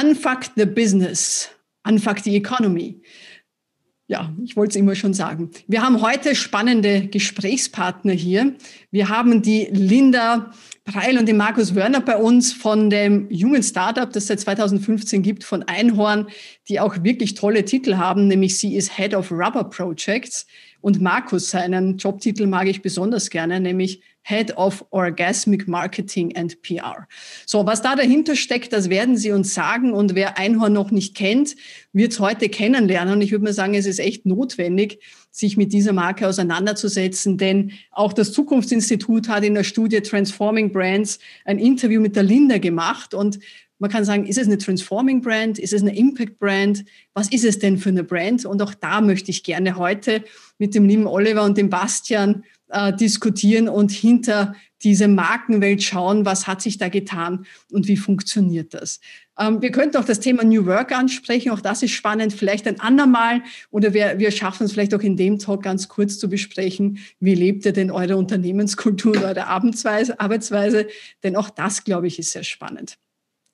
Unfuck the Business, Unfuck the Economy. Ja, ich wollte es immer schon sagen. Wir haben heute spannende Gesprächspartner hier. Wir haben die Linda Preil und den Markus Wörner bei uns von dem jungen Startup, das seit 2015 gibt, von Einhorn, die auch wirklich tolle Titel haben, nämlich sie ist Head of Rubber Projects. Und Markus, seinen Jobtitel mag ich besonders gerne, nämlich Head of Orgasmic Marketing and PR. So, was da dahinter steckt, das werden Sie uns sagen. Und wer Einhorn noch nicht kennt, wird es heute kennenlernen. Und ich würde mal sagen, es ist echt notwendig, sich mit dieser Marke auseinanderzusetzen. Denn auch das Zukunftsinstitut hat in der Studie Transforming Brands ein Interview mit der Linda gemacht. Und man kann sagen, ist es eine Transforming Brand? Ist es eine Impact Brand? Was ist es denn für eine Brand? Und auch da möchte ich gerne heute mit dem lieben Oliver und dem Bastian äh, diskutieren und hinter diese Markenwelt schauen, was hat sich da getan und wie funktioniert das. Ähm, wir könnten auch das Thema New Work ansprechen, auch das ist spannend, vielleicht ein andermal oder wir, wir schaffen es vielleicht auch in dem Talk ganz kurz zu besprechen, wie lebt ihr denn eure Unternehmenskultur, eure Arbeitsweise, denn auch das, glaube ich, ist sehr spannend.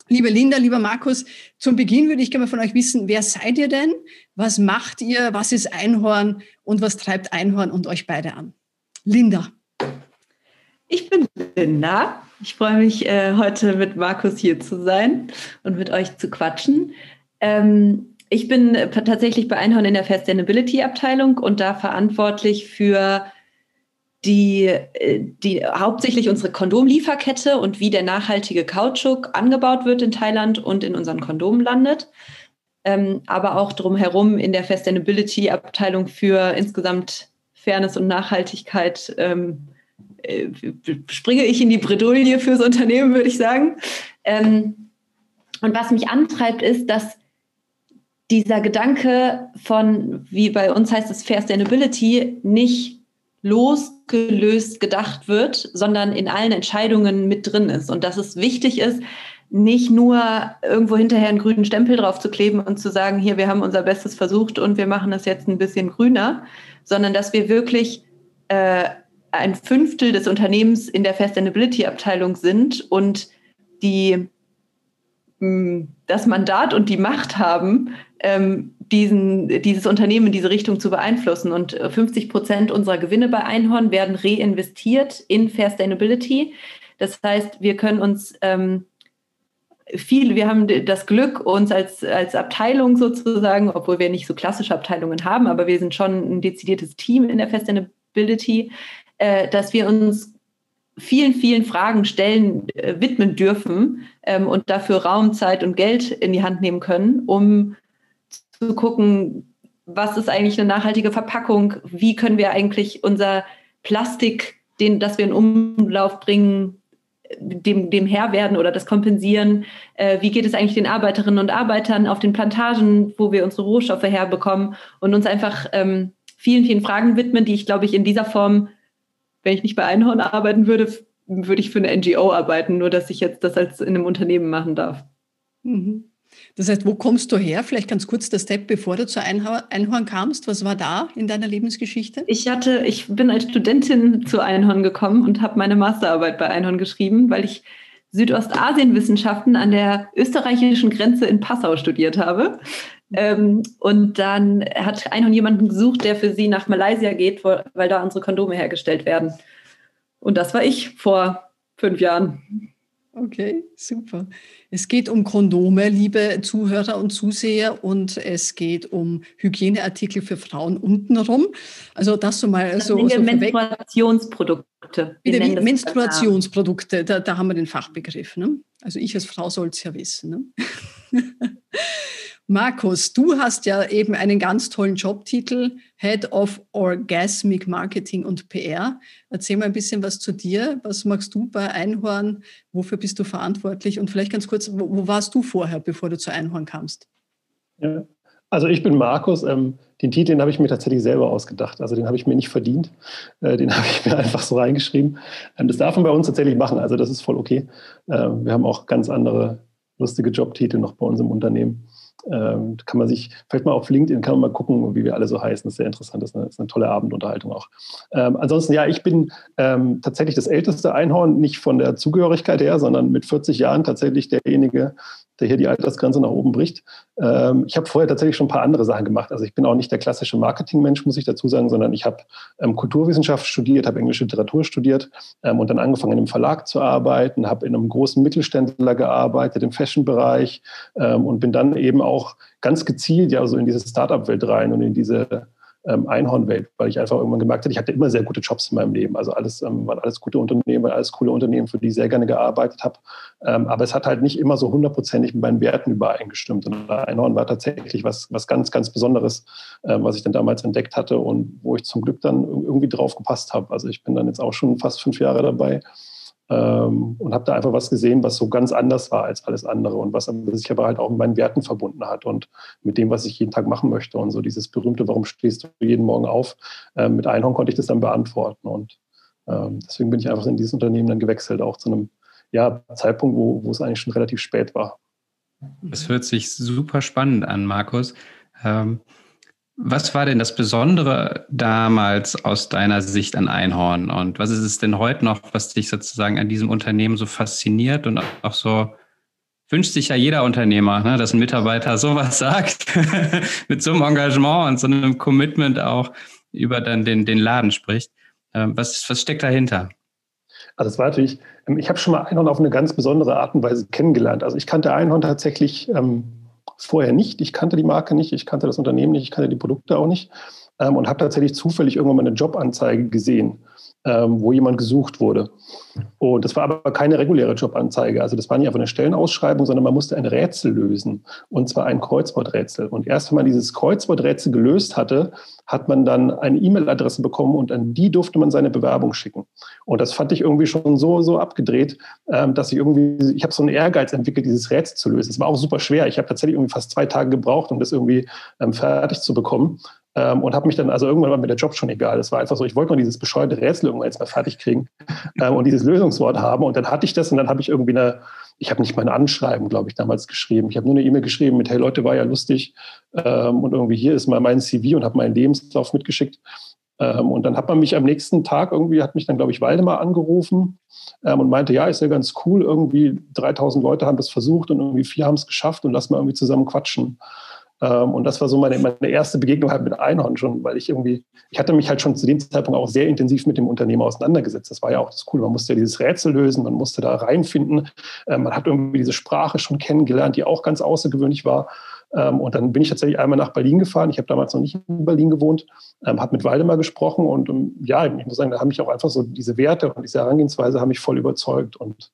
Liebe Linda, lieber Markus, zum Beginn würde ich gerne von euch wissen, wer seid ihr denn? Was macht ihr? Was ist Einhorn? Und was treibt Einhorn und euch beide an? Linda. Ich bin Linda. Ich freue mich, äh, heute mit Markus hier zu sein und mit euch zu quatschen. Ähm, ich bin tatsächlich bei Einhorn in der Sustainability-Abteilung und da verantwortlich für die, äh, die hauptsächlich unsere Kondomlieferkette und wie der nachhaltige Kautschuk angebaut wird in Thailand und in unseren Kondomen landet. Ähm, aber auch drumherum in der Sustainability-Abteilung für insgesamt Fairness und Nachhaltigkeit ähm, äh, springe ich in die Bredouille fürs Unternehmen, würde ich sagen. Ähm, und was mich antreibt, ist, dass dieser Gedanke von, wie bei uns heißt es Fair Sustainability, nicht losgelöst gedacht wird, sondern in allen Entscheidungen mit drin ist. Und dass es wichtig ist, nicht nur irgendwo hinterher einen grünen Stempel drauf zu kleben und zu sagen, hier, wir haben unser Bestes versucht und wir machen das jetzt ein bisschen grüner, sondern dass wir wirklich äh, ein Fünftel des Unternehmens in der Sustainability-Abteilung sind und die mh, hm, das Mandat und die Macht haben, ähm, diesen, dieses Unternehmen in diese Richtung zu beeinflussen. Und 50 äh, Prozent unserer Gewinne bei Einhorn werden reinvestiert in Sustainability. Das heißt, wir können uns ähm, viel, wir haben das Glück, uns als, als Abteilung sozusagen, obwohl wir nicht so klassische Abteilungen haben, aber wir sind schon ein dezidiertes Team in der Sustainability, äh, dass wir uns vielen, vielen Fragen stellen, äh, widmen dürfen ähm, und dafür Raum, Zeit und Geld in die Hand nehmen können, um zu gucken, was ist eigentlich eine nachhaltige Verpackung, wie können wir eigentlich unser Plastik, den, das wir in Umlauf bringen, dem, dem Herr werden oder das kompensieren? Äh, wie geht es eigentlich den Arbeiterinnen und Arbeitern auf den Plantagen, wo wir unsere Rohstoffe herbekommen und uns einfach ähm, vielen, vielen Fragen widmen, die ich, glaube ich, in dieser Form, wenn ich nicht bei Einhorn arbeiten würde, würde ich für eine NGO arbeiten, nur dass ich jetzt das als in einem Unternehmen machen darf. Mhm. Das heißt, wo kommst du her? Vielleicht ganz kurz der Step, bevor du zu Einhorn kamst. Was war da in deiner Lebensgeschichte? Ich hatte, ich bin als Studentin zu Einhorn gekommen und habe meine Masterarbeit bei Einhorn geschrieben, weil ich Südostasienwissenschaften an der österreichischen Grenze in Passau studiert habe. Ähm, und dann hat Einhorn jemanden gesucht, der für sie nach Malaysia geht, weil da unsere Kondome hergestellt werden. Und das war ich vor fünf Jahren. Okay, super. Es geht um Kondome, liebe Zuhörer und Zuseher, und es geht um Hygieneartikel für Frauen untenrum. Also das so mal das so, so Menstruationsprodukte. Wir Menstruationsprodukte, da, da haben wir den Fachbegriff. Ne? Also ich als Frau soll es ja wissen. Ne? Markus, du hast ja eben einen ganz tollen Jobtitel, Head of Orgasmic Marketing und PR. Erzähl mal ein bisschen was zu dir. Was machst du bei Einhorn? Wofür bist du verantwortlich? Und vielleicht ganz kurz, wo, wo warst du vorher, bevor du zu Einhorn kamst? Ja, also ich bin Markus. Ähm, den Titel habe ich mir tatsächlich selber ausgedacht. Also den habe ich mir nicht verdient. Äh, den habe ich mir einfach so reingeschrieben. Ähm, das darf man bei uns tatsächlich machen. Also das ist voll okay. Ähm, wir haben auch ganz andere lustige Jobtitel noch bei uns im Unternehmen. Ähm, kann man sich, vielleicht mal auf LinkedIn, kann man mal gucken, wie wir alle so heißen. Das ist sehr interessant, das ist eine, das ist eine tolle Abendunterhaltung auch. Ähm, ansonsten, ja, ich bin ähm, tatsächlich das älteste Einhorn, nicht von der Zugehörigkeit her, sondern mit 40 Jahren tatsächlich derjenige, der hier die Altersgrenze nach oben bricht. Ähm, ich habe vorher tatsächlich schon ein paar andere Sachen gemacht. Also ich bin auch nicht der klassische Marketingmensch, muss ich dazu sagen, sondern ich habe ähm, Kulturwissenschaft studiert, habe englische Literatur studiert ähm, und dann angefangen in einem Verlag zu arbeiten, habe in einem großen Mittelständler gearbeitet im Fashion-Bereich ähm, und bin dann eben auch ganz gezielt ja so in diese Startup-Welt rein und in diese ähm, Einhornwelt, weil ich einfach irgendwann gemerkt habe, ich hatte immer sehr gute Jobs in meinem Leben. Also alles ähm, waren alles gute Unternehmen, alles coole Unternehmen, für die ich sehr gerne gearbeitet habe. Ähm, aber es hat halt nicht immer so hundertprozentig mit meinen Werten übereingestimmt. Und Einhorn war tatsächlich was, was ganz, ganz Besonderes, ähm, was ich dann damals entdeckt hatte und wo ich zum Glück dann irgendwie drauf gepasst habe. Also ich bin dann jetzt auch schon fast fünf Jahre dabei ähm, und habe da einfach was gesehen, was so ganz anders war als alles andere und was sich aber halt auch mit meinen Werten verbunden hat und mit dem, was ich jeden Tag machen möchte. Und so dieses berühmte, warum stehst du jeden Morgen auf? Ähm, mit Einhorn konnte ich das dann beantworten. Und ähm, deswegen bin ich einfach in dieses Unternehmen dann gewechselt, auch zu einem ja, Zeitpunkt, wo, wo es eigentlich schon relativ spät war. Das hört sich super spannend an, Markus. Ähm, was war denn das Besondere damals aus deiner Sicht an Einhorn? Und was ist es denn heute noch, was dich sozusagen an diesem Unternehmen so fasziniert und auch so wünscht sich ja jeder Unternehmer, ne, dass ein Mitarbeiter sowas sagt, mit so einem Engagement und so einem Commitment auch über dann den, den Laden spricht. Ähm, was, was steckt dahinter? Also es war natürlich, ähm, ich habe schon mal Einhorn auf eine ganz besondere Art und Weise kennengelernt. Also ich kannte Einhorn tatsächlich ähm, vorher nicht. Ich kannte die Marke nicht, ich kannte das Unternehmen nicht, ich kannte die Produkte auch nicht ähm, und habe tatsächlich zufällig irgendwann mal eine Jobanzeige gesehen ähm, wo jemand gesucht wurde. Und das war aber keine reguläre Jobanzeige. Also das war nicht einfach eine Stellenausschreibung, sondern man musste ein Rätsel lösen. Und zwar ein Kreuzworträtsel. Und erst wenn man dieses Kreuzworträtsel gelöst hatte, hat man dann eine E-Mail-Adresse bekommen und an die durfte man seine Bewerbung schicken. Und das fand ich irgendwie schon so, so abgedreht, ähm, dass ich irgendwie, ich habe so einen Ehrgeiz entwickelt, dieses Rätsel zu lösen. Es war auch super schwer. Ich habe tatsächlich irgendwie fast zwei Tage gebraucht, um das irgendwie ähm, fertig zu bekommen. Ähm, und habe mich dann, also irgendwann war mir der Job schon egal. Es war einfach so, ich wollte nur dieses bescheuerte Rätsel irgendwann jetzt mal fertig kriegen ähm, und dieses Lösungswort haben. Und dann hatte ich das und dann habe ich irgendwie eine, ich habe nicht mal ein Anschreiben, glaube ich, damals geschrieben. Ich habe nur eine E-Mail geschrieben mit, hey Leute, war ja lustig. Ähm, und irgendwie hier ist mal mein CV und habe meinen Lebenslauf mitgeschickt. Ähm, und dann hat man mich am nächsten Tag irgendwie, hat mich dann, glaube ich, Waldemar angerufen ähm, und meinte, ja, ist ja ganz cool, irgendwie 3000 Leute haben das versucht und irgendwie vier haben es geschafft und lass mal irgendwie zusammen quatschen. Ähm, und das war so meine, meine erste Begegnung halt mit Einhorn schon, weil ich irgendwie, ich hatte mich halt schon zu dem Zeitpunkt auch sehr intensiv mit dem Unternehmen auseinandergesetzt. Das war ja auch das Coole. Man musste ja dieses Rätsel lösen, man musste da reinfinden. Ähm, man hat irgendwie diese Sprache schon kennengelernt, die auch ganz außergewöhnlich war. Ähm, und dann bin ich tatsächlich einmal nach Berlin gefahren. Ich habe damals noch nicht in Berlin gewohnt, habe mit Waldemar gesprochen und ja, ich muss sagen, da haben mich auch einfach so diese Werte und diese Herangehensweise haben mich voll überzeugt und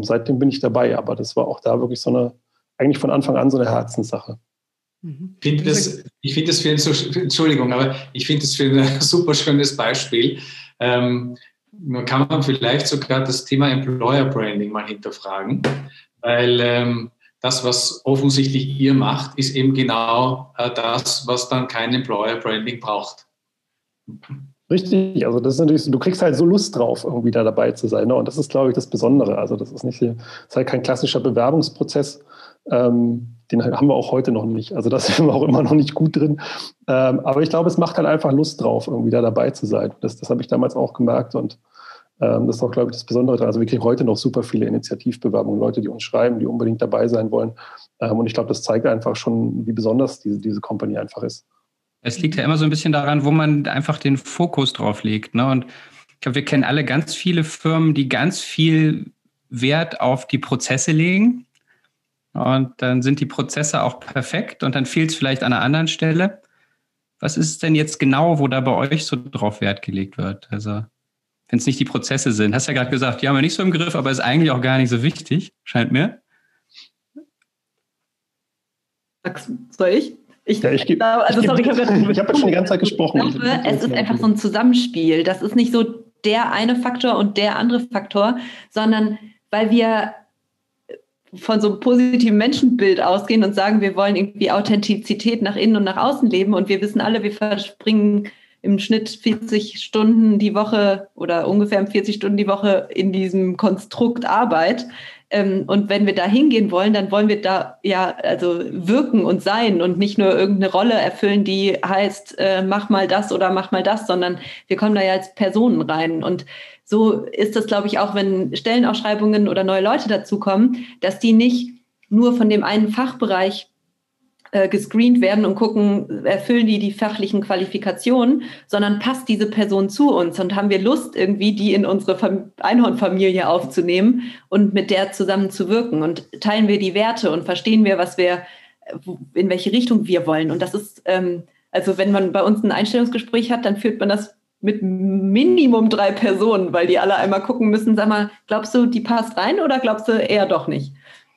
seitdem bin ich dabei. Aber das war auch da wirklich so eine, eigentlich von Anfang an so eine Herzenssache. Mhm. Ich finde das, ich find das für ein, Entschuldigung, aber ich finde das für ein super schönes Beispiel. Ähm, kann man vielleicht sogar das Thema Employer Branding mal hinterfragen, weil ähm, das, was offensichtlich ihr macht, ist eben genau äh, das, was dann kein Employer Branding braucht. Richtig, also das ist natürlich, du kriegst halt so Lust drauf, irgendwie da dabei zu sein. Ne? Und das ist, glaube ich, das Besondere. Also das ist nicht, das ist halt kein klassischer Bewerbungsprozess, ähm, den haben wir auch heute noch nicht. Also da sind wir auch immer noch nicht gut drin. Ähm, aber ich glaube, es macht halt einfach Lust drauf, irgendwie da dabei zu sein. Das, das habe ich damals auch gemerkt und ähm, das ist auch, glaube ich, das Besondere daran. Also wir kriegen heute noch super viele Initiativbewerbungen, Leute, die uns schreiben, die unbedingt dabei sein wollen. Ähm, und ich glaube, das zeigt einfach schon, wie besonders diese, diese Company einfach ist. Es liegt ja immer so ein bisschen daran, wo man einfach den Fokus drauf legt. Ne? Und ich glaube, wir kennen alle ganz viele Firmen, die ganz viel Wert auf die Prozesse legen und dann sind die Prozesse auch perfekt und dann fehlt es vielleicht an einer anderen Stelle. Was ist denn jetzt genau, wo da bei euch so drauf Wert gelegt wird? Also, wenn es nicht die Prozesse sind. Hast ja gerade gesagt, die haben wir nicht so im Griff, aber ist eigentlich auch gar nicht so wichtig, scheint mir. Soll ich? Ich, ja, ich, gebe, also, ich, sorry, ich, habe hab jetzt schon die ganze Zeit gesprochen. Ich glaube, es ist einfach so ein Zusammenspiel. Das ist nicht so der eine Faktor und der andere Faktor, sondern weil wir von so einem positiven Menschenbild ausgehen und sagen, wir wollen irgendwie Authentizität nach innen und nach außen leben und wir wissen alle, wir verspringen im Schnitt 40 Stunden die Woche oder ungefähr 40 Stunden die Woche in diesem Konstrukt Arbeit. Ähm, und wenn wir da hingehen wollen, dann wollen wir da ja also wirken und sein und nicht nur irgendeine Rolle erfüllen, die heißt, äh, mach mal das oder mach mal das, sondern wir kommen da ja als Personen rein. Und so ist das, glaube ich, auch, wenn Stellenausschreibungen oder neue Leute dazukommen, dass die nicht nur von dem einen Fachbereich äh, gescreent werden und gucken, erfüllen die die fachlichen Qualifikationen, sondern passt diese Person zu uns und haben wir Lust, irgendwie die in unsere Fam Einhornfamilie aufzunehmen und mit der zusammen zu wirken und teilen wir die Werte und verstehen wir, was wir, in welche Richtung wir wollen. Und das ist, ähm, also wenn man bei uns ein Einstellungsgespräch hat, dann führt man das mit Minimum drei Personen, weil die alle einmal gucken müssen, sag mal, glaubst du, die passt rein oder glaubst du eher doch nicht?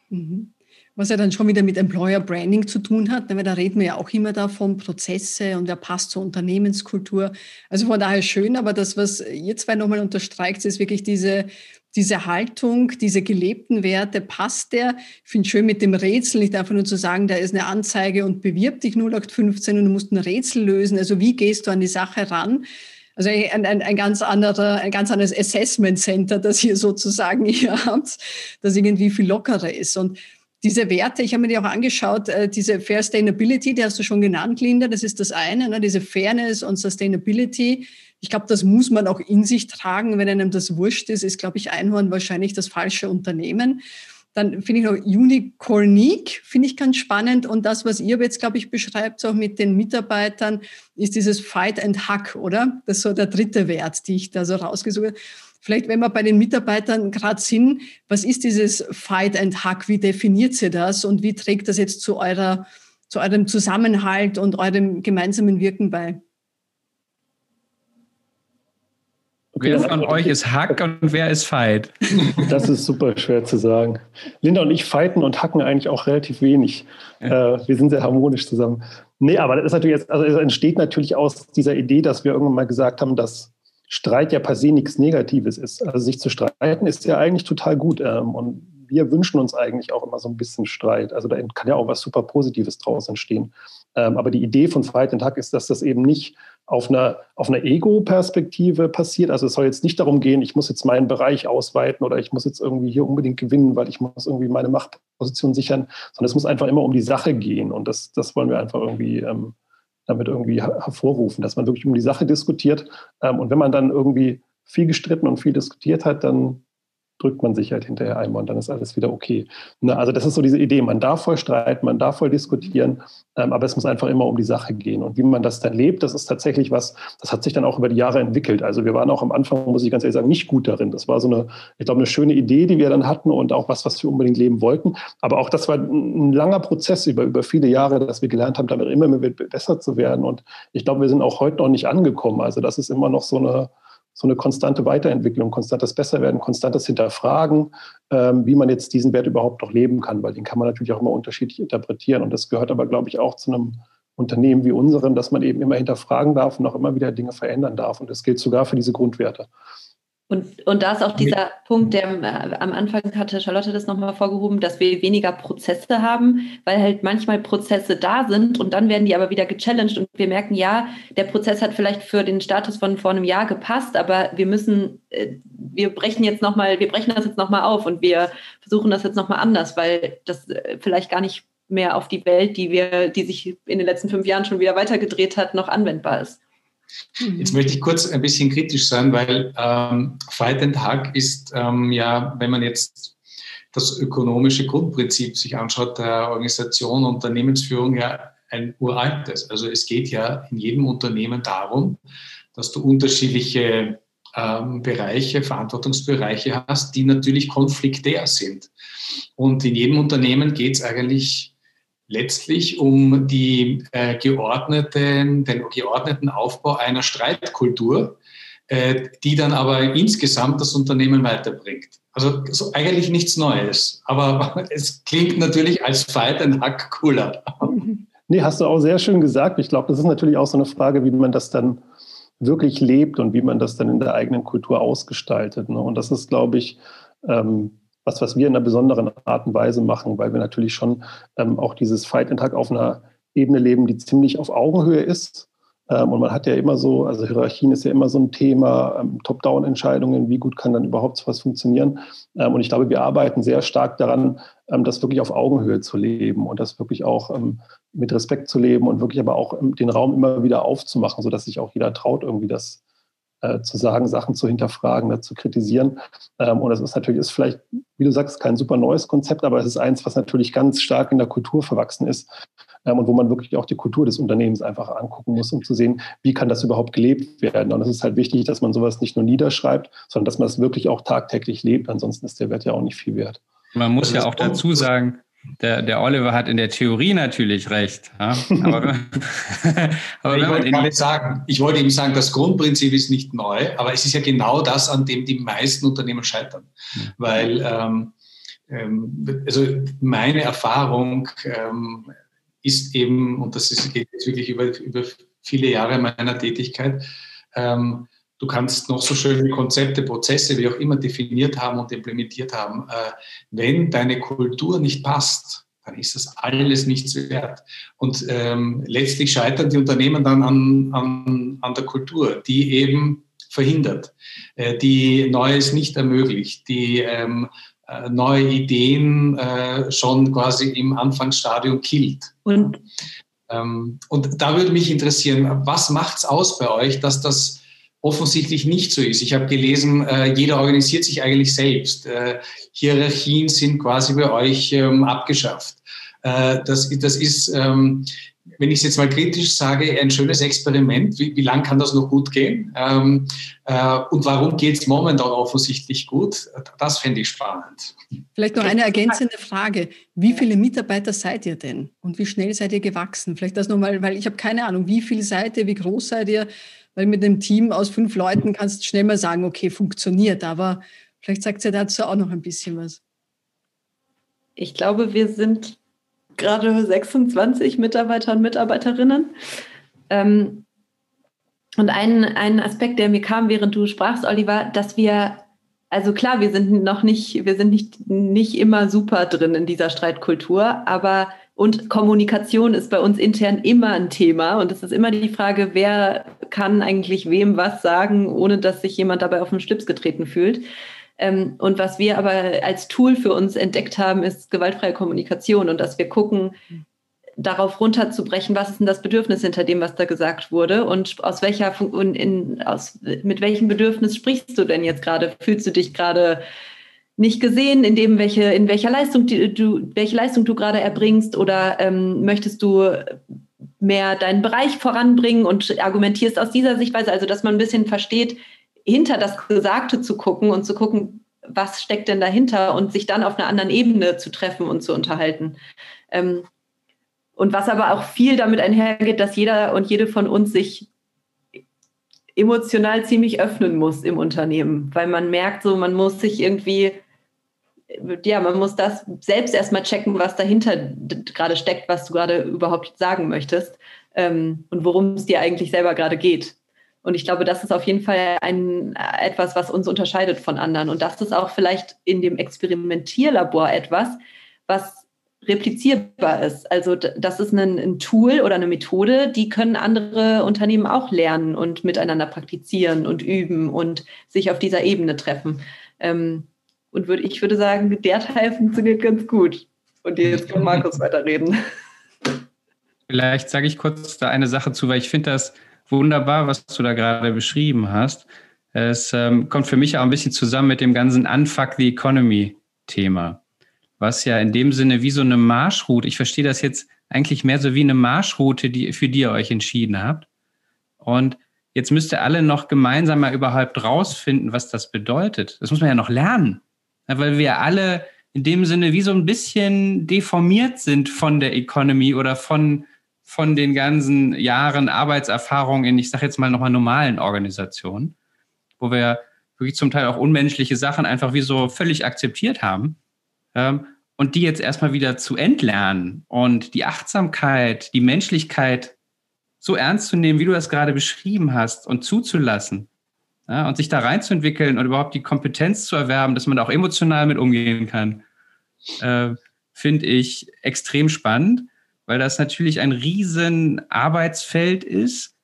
Mhm was ja dann schon wieder mit Employer Branding zu tun hat, weil da reden wir ja auch immer davon, Prozesse und wer passt zur Unternehmenskultur. Also von daher schön, aber das, was ihr zwei nochmal unterstreicht, ist wirklich diese, diese Haltung, diese gelebten Werte, passt der? Ich finde schön mit dem Rätsel, nicht einfach nur zu sagen, da ist eine Anzeige und bewirb dich 0815 und du musst ein Rätsel lösen. Also wie gehst du an die Sache ran? Also ein, ein, ein ganz anderer, ein ganz anderes Assessment Center, das ihr sozusagen hier habt, das irgendwie viel lockerer ist. Und diese Werte, ich habe mir die auch angeschaut, äh, diese Fair Sustainability, die hast du schon genannt, Linda, das ist das eine, ne, diese Fairness und Sustainability. Ich glaube, das muss man auch in sich tragen. Wenn einem das wurscht ist, ist, glaube ich, Einhorn wahrscheinlich das falsche Unternehmen. Dann finde ich noch Unicornique, finde ich ganz spannend. Und das, was ihr jetzt, glaube ich, beschreibt, auch mit den Mitarbeitern, ist dieses Fight and Hack, oder? Das ist so der dritte Wert, die ich da so rausgesucht habe. Vielleicht, wenn wir bei den Mitarbeitern gerade sind, was ist dieses Fight and Hack? Wie definiert sie das und wie trägt das jetzt zu eurer, zu eurem Zusammenhalt und eurem gemeinsamen Wirken bei? Wer von euch ist Hack und wer ist Fight? Das ist super schwer zu sagen. Linda und ich fighten und hacken eigentlich auch relativ wenig. Ja. Äh, wir sind sehr harmonisch zusammen. Nee, aber das ist natürlich jetzt, also es entsteht natürlich aus dieser Idee, dass wir irgendwann mal gesagt haben, dass Streit ja per se nichts Negatives ist. Also sich zu streiten ist ja eigentlich total gut. Ähm, und wir wünschen uns eigentlich auch immer so ein bisschen Streit. Also da kann ja auch was super Positives draus entstehen. Ähm, aber die Idee von Fight and Hack ist, dass das eben nicht auf einer, auf einer Ego-Perspektive passiert. Also es soll jetzt nicht darum gehen, ich muss jetzt meinen Bereich ausweiten oder ich muss jetzt irgendwie hier unbedingt gewinnen, weil ich muss irgendwie meine Machtposition sichern, sondern es muss einfach immer um die Sache gehen. Und das, das wollen wir einfach irgendwie ähm, damit irgendwie hervorrufen, dass man wirklich um die Sache diskutiert. Ähm, und wenn man dann irgendwie viel gestritten und viel diskutiert hat, dann drückt man sich halt hinterher einmal und dann ist alles wieder okay. Ne, also das ist so diese Idee, man darf voll streiten, man darf voll diskutieren, ähm, aber es muss einfach immer um die Sache gehen. Und wie man das dann lebt, das ist tatsächlich was, das hat sich dann auch über die Jahre entwickelt. Also wir waren auch am Anfang, muss ich ganz ehrlich sagen, nicht gut darin. Das war so eine, ich glaube, eine schöne Idee, die wir dann hatten und auch was, was wir unbedingt leben wollten. Aber auch das war ein langer Prozess über, über viele Jahre, dass wir gelernt haben, damit immer mehr besser zu werden. Und ich glaube, wir sind auch heute noch nicht angekommen. Also das ist immer noch so eine, so eine konstante Weiterentwicklung, konstantes Besserwerden, konstantes Hinterfragen, ähm, wie man jetzt diesen Wert überhaupt noch leben kann, weil den kann man natürlich auch immer unterschiedlich interpretieren. Und das gehört aber, glaube ich, auch zu einem Unternehmen wie unserem, dass man eben immer hinterfragen darf und auch immer wieder Dinge verändern darf. Und das gilt sogar für diese Grundwerte. Und, und da ist auch dieser Punkt, der äh, am Anfang hatte Charlotte das nochmal vorgehoben, dass wir weniger Prozesse haben, weil halt manchmal Prozesse da sind und dann werden die aber wieder gechallenged und wir merken, ja, der Prozess hat vielleicht für den Status von vor einem Jahr gepasst, aber wir müssen, äh, wir brechen jetzt nochmal, wir brechen das jetzt nochmal auf und wir versuchen das jetzt nochmal anders, weil das äh, vielleicht gar nicht mehr auf die Welt, die wir, die sich in den letzten fünf Jahren schon wieder weitergedreht hat, noch anwendbar ist. Jetzt möchte ich kurz ein bisschen kritisch sein, weil ähm, Fight and Hug ist ähm, ja, wenn man jetzt das ökonomische Grundprinzip sich anschaut, der Organisation, Unternehmensführung ja ein uraltes. Also es geht ja in jedem Unternehmen darum, dass du unterschiedliche ähm, Bereiche, Verantwortungsbereiche hast, die natürlich konfliktär sind. Und in jedem Unternehmen geht es eigentlich letztlich um die, äh, geordneten, den geordneten Aufbau einer Streitkultur, äh, die dann aber insgesamt das Unternehmen weiterbringt. Also so eigentlich nichts Neues, aber es klingt natürlich als Fight ein Hack cooler. Nee, hast du auch sehr schön gesagt. Ich glaube, das ist natürlich auch so eine Frage, wie man das dann wirklich lebt und wie man das dann in der eigenen Kultur ausgestaltet. Ne? Und das ist, glaube ich, ähm, was, was wir in einer besonderen Art und Weise machen, weil wir natürlich schon ähm, auch dieses Fight and Tag auf einer Ebene leben, die ziemlich auf Augenhöhe ist. Ähm, und man hat ja immer so, also Hierarchien ist ja immer so ein Thema, ähm, Top-Down-Entscheidungen, wie gut kann dann überhaupt sowas funktionieren. Ähm, und ich glaube, wir arbeiten sehr stark daran, ähm, das wirklich auf Augenhöhe zu leben und das wirklich auch ähm, mit Respekt zu leben und wirklich aber auch den Raum immer wieder aufzumachen, sodass sich auch jeder traut, irgendwie das äh, zu sagen, Sachen zu hinterfragen, zu kritisieren. Ähm, und das ist natürlich ist vielleicht wie du sagst, kein super neues Konzept, aber es ist eins, was natürlich ganz stark in der Kultur verwachsen ist ähm, und wo man wirklich auch die Kultur des Unternehmens einfach angucken muss, um zu sehen, wie kann das überhaupt gelebt werden. Und es ist halt wichtig, dass man sowas nicht nur niederschreibt, sondern dass man es wirklich auch tagtäglich lebt. Ansonsten ist der Wert ja auch nicht viel wert. Man muss ja auch dazu sagen, der, der Oliver hat in der Theorie natürlich recht. Ja? Aber, aber ich, wollte gar sagen, ich wollte ihm sagen, das Grundprinzip ist nicht neu, aber es ist ja genau das, an dem die meisten Unternehmen scheitern. Weil, ähm, ähm, also meine Erfahrung ähm, ist eben, und das ist, geht jetzt wirklich über, über viele Jahre meiner Tätigkeit, ähm, du kannst noch so schöne Konzepte, Prozesse, wie auch immer definiert haben und implementiert haben. Äh, wenn deine Kultur nicht passt, dann ist das alles nichts wert. Und ähm, letztlich scheitern die Unternehmen dann an, an, an der Kultur, die eben verhindert, äh, die Neues nicht ermöglicht, die ähm, äh, neue Ideen äh, schon quasi im Anfangsstadium killt. Und, ähm, und da würde mich interessieren, was macht es aus bei euch, dass das offensichtlich nicht so ist. Ich habe gelesen, äh, jeder organisiert sich eigentlich selbst. Äh, Hierarchien sind quasi bei euch ähm, abgeschafft. Äh, das, das ist, ähm, wenn ich es jetzt mal kritisch sage, ein schönes Experiment. Wie, wie lang kann das noch gut gehen? Ähm, äh, und warum geht es momentan offensichtlich gut? Das fände ich spannend. Vielleicht noch eine ergänzende Frage. Wie viele Mitarbeiter seid ihr denn? Und wie schnell seid ihr gewachsen? Vielleicht das nochmal, weil ich habe keine Ahnung, wie viel seid ihr, wie groß seid ihr? Weil mit einem Team aus fünf Leuten kannst du schnell mal sagen, okay, funktioniert. Aber vielleicht sagt ihr dazu auch noch ein bisschen was. Ich glaube, wir sind gerade 26 Mitarbeiter und Mitarbeiterinnen. Ähm, und ein, ein Aspekt, der mir kam, während du sprachst, Oliver, dass wir, also klar, wir sind noch nicht, wir sind nicht, nicht immer super drin in dieser Streitkultur, aber und Kommunikation ist bei uns intern immer ein Thema. Und es ist immer die Frage, wer kann eigentlich wem was sagen, ohne dass sich jemand dabei auf den Schlips getreten fühlt. Ähm, und was wir aber als Tool für uns entdeckt haben, ist gewaltfreie Kommunikation und dass wir gucken, darauf runterzubrechen, was ist denn das Bedürfnis hinter dem, was da gesagt wurde und aus welcher in, aus, mit welchem Bedürfnis sprichst du denn jetzt gerade? Fühlst du dich gerade nicht gesehen, in dem welche, in welcher Leistung du, welche Leistung du gerade erbringst oder ähm, möchtest du mehr deinen Bereich voranbringen und argumentierst aus dieser Sichtweise, also dass man ein bisschen versteht, hinter das Gesagte zu gucken und zu gucken, was steckt denn dahinter und sich dann auf einer anderen Ebene zu treffen und zu unterhalten. Ähm, und was aber auch viel damit einhergeht, dass jeder und jede von uns sich emotional ziemlich öffnen muss im Unternehmen, weil man merkt, so man muss sich irgendwie ja, man muss das selbst erstmal checken, was dahinter gerade steckt, was du gerade überhaupt sagen möchtest ähm, und worum es dir eigentlich selber gerade geht. Und ich glaube, das ist auf jeden Fall ein, etwas, was uns unterscheidet von anderen. Und das ist auch vielleicht in dem Experimentierlabor etwas, was replizierbar ist. Also das ist ein, ein, Tool oder eine Methode, die können andere Unternehmen auch lernen und miteinander praktizieren und üben und sich auf dieser Ebene treffen. Ähm, und würde, ich würde sagen, der Teil funktioniert ganz gut. Und jetzt kann Markus weiterreden. Vielleicht sage ich kurz da eine Sache zu, weil ich finde das wunderbar, was du da gerade beschrieben hast. Es ähm, kommt für mich auch ein bisschen zusammen mit dem ganzen Unfuck the Economy-Thema, was ja in dem Sinne wie so eine Marschroute, ich verstehe das jetzt eigentlich mehr so wie eine Marschroute, die, für die ihr euch entschieden habt. Und jetzt müsst ihr alle noch gemeinsam mal überhaupt rausfinden, was das bedeutet. Das muss man ja noch lernen weil wir alle in dem Sinne wie so ein bisschen deformiert sind von der Economy oder von, von den ganzen Jahren Arbeitserfahrung in, ich sage jetzt mal nochmal normalen Organisationen, wo wir wirklich zum Teil auch unmenschliche Sachen einfach wie so völlig akzeptiert haben. Ähm, und die jetzt erstmal wieder zu entlernen und die Achtsamkeit, die Menschlichkeit so ernst zu nehmen, wie du das gerade beschrieben hast und zuzulassen, ja, und sich da reinzuentwickeln und überhaupt die Kompetenz zu erwerben, dass man da auch emotional mit umgehen kann, äh, finde ich extrem spannend, weil das natürlich ein riesen Arbeitsfeld ist,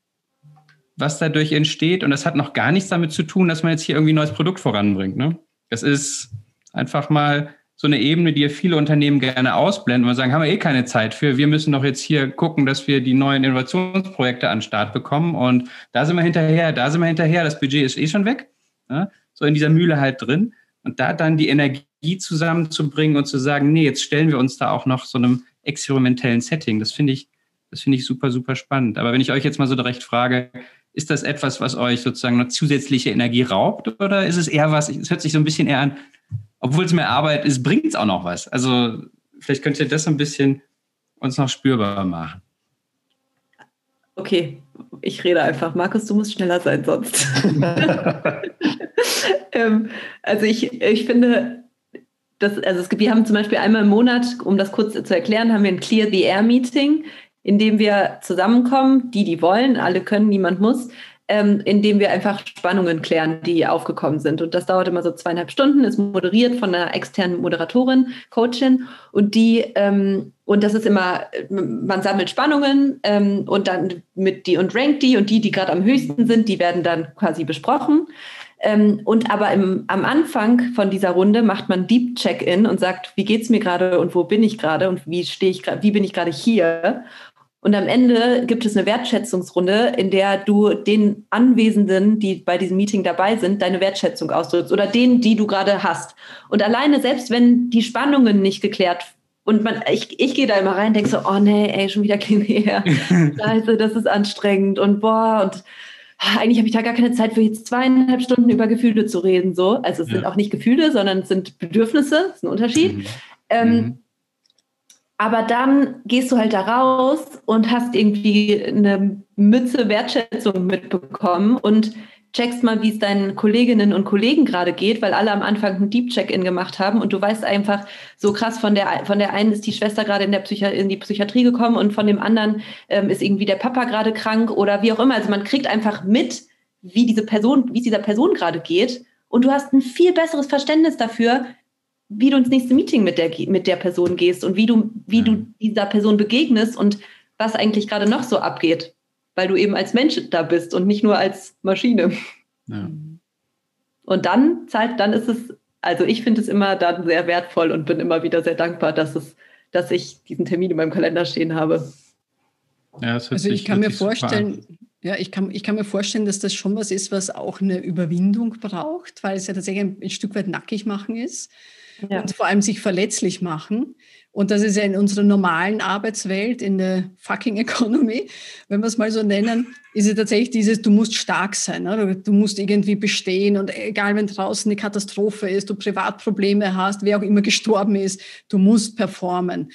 was dadurch entsteht. Und das hat noch gar nichts damit zu tun, dass man jetzt hier irgendwie ein neues Produkt voranbringt. Ne? Das ist einfach mal so eine Ebene, die viele Unternehmen gerne ausblenden und sagen, haben wir eh keine Zeit für. Wir müssen doch jetzt hier gucken, dass wir die neuen Innovationsprojekte an den Start bekommen. Und da sind wir hinterher, da sind wir hinterher. Das Budget ist eh schon weg. Ja? So in dieser Mühle halt drin. Und da dann die Energie Energie zusammenzubringen und zu sagen, nee, jetzt stellen wir uns da auch noch so einem experimentellen Setting. Das finde ich, das finde ich super, super spannend. Aber wenn ich euch jetzt mal so direkt frage, ist das etwas, was euch sozusagen noch zusätzliche Energie raubt oder ist es eher was, es hört sich so ein bisschen eher an, obwohl es mehr Arbeit ist, bringt es auch noch was. Also vielleicht könnt ihr das so ein bisschen uns noch spürbar machen. Okay, ich rede einfach. Markus, du musst schneller sein sonst. ähm, also ich, ich finde, dass, also es gibt, wir haben zum Beispiel einmal im Monat, um das kurz zu erklären, haben wir ein Clear the Air Meeting, in dem wir zusammenkommen, die, die wollen, alle können, niemand muss, ähm, indem wir einfach Spannungen klären, die aufgekommen sind. Und das dauert immer so zweieinhalb Stunden, ist moderiert von einer externen Moderatorin, Coachin. Und die, ähm, und das ist immer, man sammelt Spannungen ähm, und dann mit die und rankt die und die, die gerade am höchsten sind, die werden dann quasi besprochen. Ähm, und aber im, am Anfang von dieser Runde macht man Deep Check-in und sagt, wie geht's mir gerade und wo bin ich gerade und wie stehe ich wie bin ich gerade hier? Und am Ende gibt es eine Wertschätzungsrunde, in der du den Anwesenden, die bei diesem Meeting dabei sind, deine Wertschätzung ausdrückst oder denen, die du gerade hast. Und alleine, selbst wenn die Spannungen nicht geklärt und man, ich, ich gehe da immer rein und denke so, oh nee, ey, schon wieder klingt her. Scheiße, das ist anstrengend und boah, und eigentlich habe ich da gar keine Zeit für jetzt zweieinhalb Stunden über Gefühle zu reden. So. Also es ja. sind auch nicht Gefühle, sondern es sind Bedürfnisse, das ist ein Unterschied. Mhm. Ähm, mhm. Aber dann gehst du halt da raus und hast irgendwie eine Mütze Wertschätzung mitbekommen und checkst mal, wie es deinen Kolleginnen und Kollegen gerade geht, weil alle am Anfang einen Deep Check-in gemacht haben und du weißt einfach so krass, von der, von der einen ist die Schwester gerade in, in die Psychiatrie gekommen und von dem anderen ähm, ist irgendwie der Papa gerade krank oder wie auch immer. Also man kriegt einfach mit, wie diese Person, wie es dieser Person gerade geht und du hast ein viel besseres Verständnis dafür, wie du ins nächste Meeting mit der, mit der Person gehst und wie du, wie ja. du dieser Person begegnest und was eigentlich gerade noch so abgeht, weil du eben als Mensch da bist und nicht nur als Maschine. Ja. Und dann zahlt, dann ist es, also ich finde es immer dann sehr wertvoll und bin immer wieder sehr dankbar, dass es, dass ich diesen Termin in meinem Kalender stehen habe. Ja, also sich, ich kann mir vorstellen, ja, ich kann, ich kann mir vorstellen, dass das schon was ist, was auch eine Überwindung braucht, weil es ja tatsächlich ein, ein Stück weit nackig machen ist ja. und vor allem sich verletzlich machen. Und das ist ja in unserer normalen Arbeitswelt, in der fucking Economy, wenn wir es mal so nennen, ist es tatsächlich dieses, du musst stark sein, oder? du musst irgendwie bestehen und egal, wenn draußen eine Katastrophe ist, du Privatprobleme hast, wer auch immer gestorben ist, du musst performen.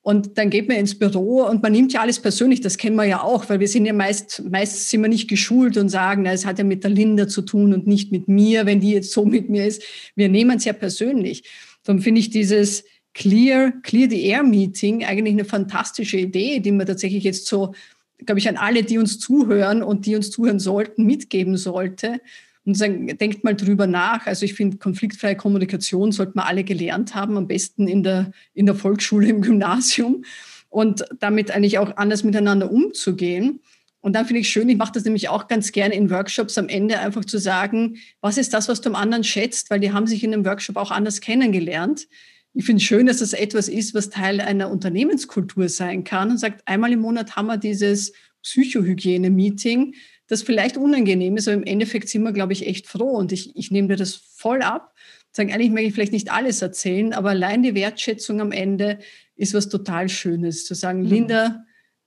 Und dann geht man ins Büro und man nimmt ja alles persönlich, das kennen wir ja auch, weil wir sind ja meist, meist sind wir nicht geschult und sagen, es hat ja mit der Linda zu tun und nicht mit mir, wenn die jetzt so mit mir ist. Wir nehmen es ja persönlich. Darum finde ich dieses Clear, Clear the Air Meeting eigentlich eine fantastische Idee, die man tatsächlich jetzt so, glaube ich, an alle, die uns zuhören und die uns zuhören sollten, mitgeben sollte und sagen, denkt mal drüber nach. Also ich finde, konfliktfreie Kommunikation sollten wir alle gelernt haben, am besten in der, in der Volksschule, im Gymnasium und damit eigentlich auch anders miteinander umzugehen. Und dann finde ich schön, ich mache das nämlich auch ganz gerne in Workshops am Ende einfach zu sagen, was ist das, was du am anderen schätzt, weil die haben sich in einem Workshop auch anders kennengelernt. Ich finde es schön, dass das etwas ist, was Teil einer Unternehmenskultur sein kann und sagt, einmal im Monat haben wir dieses Psychohygiene-Meeting, das vielleicht unangenehm ist, aber im Endeffekt sind wir, glaube ich, echt froh. Und ich, ich nehme dir das voll ab. Sagen, eigentlich möchte ich vielleicht nicht alles erzählen, aber allein die Wertschätzung am Ende ist was total Schönes. Zu sagen, mhm. Linda,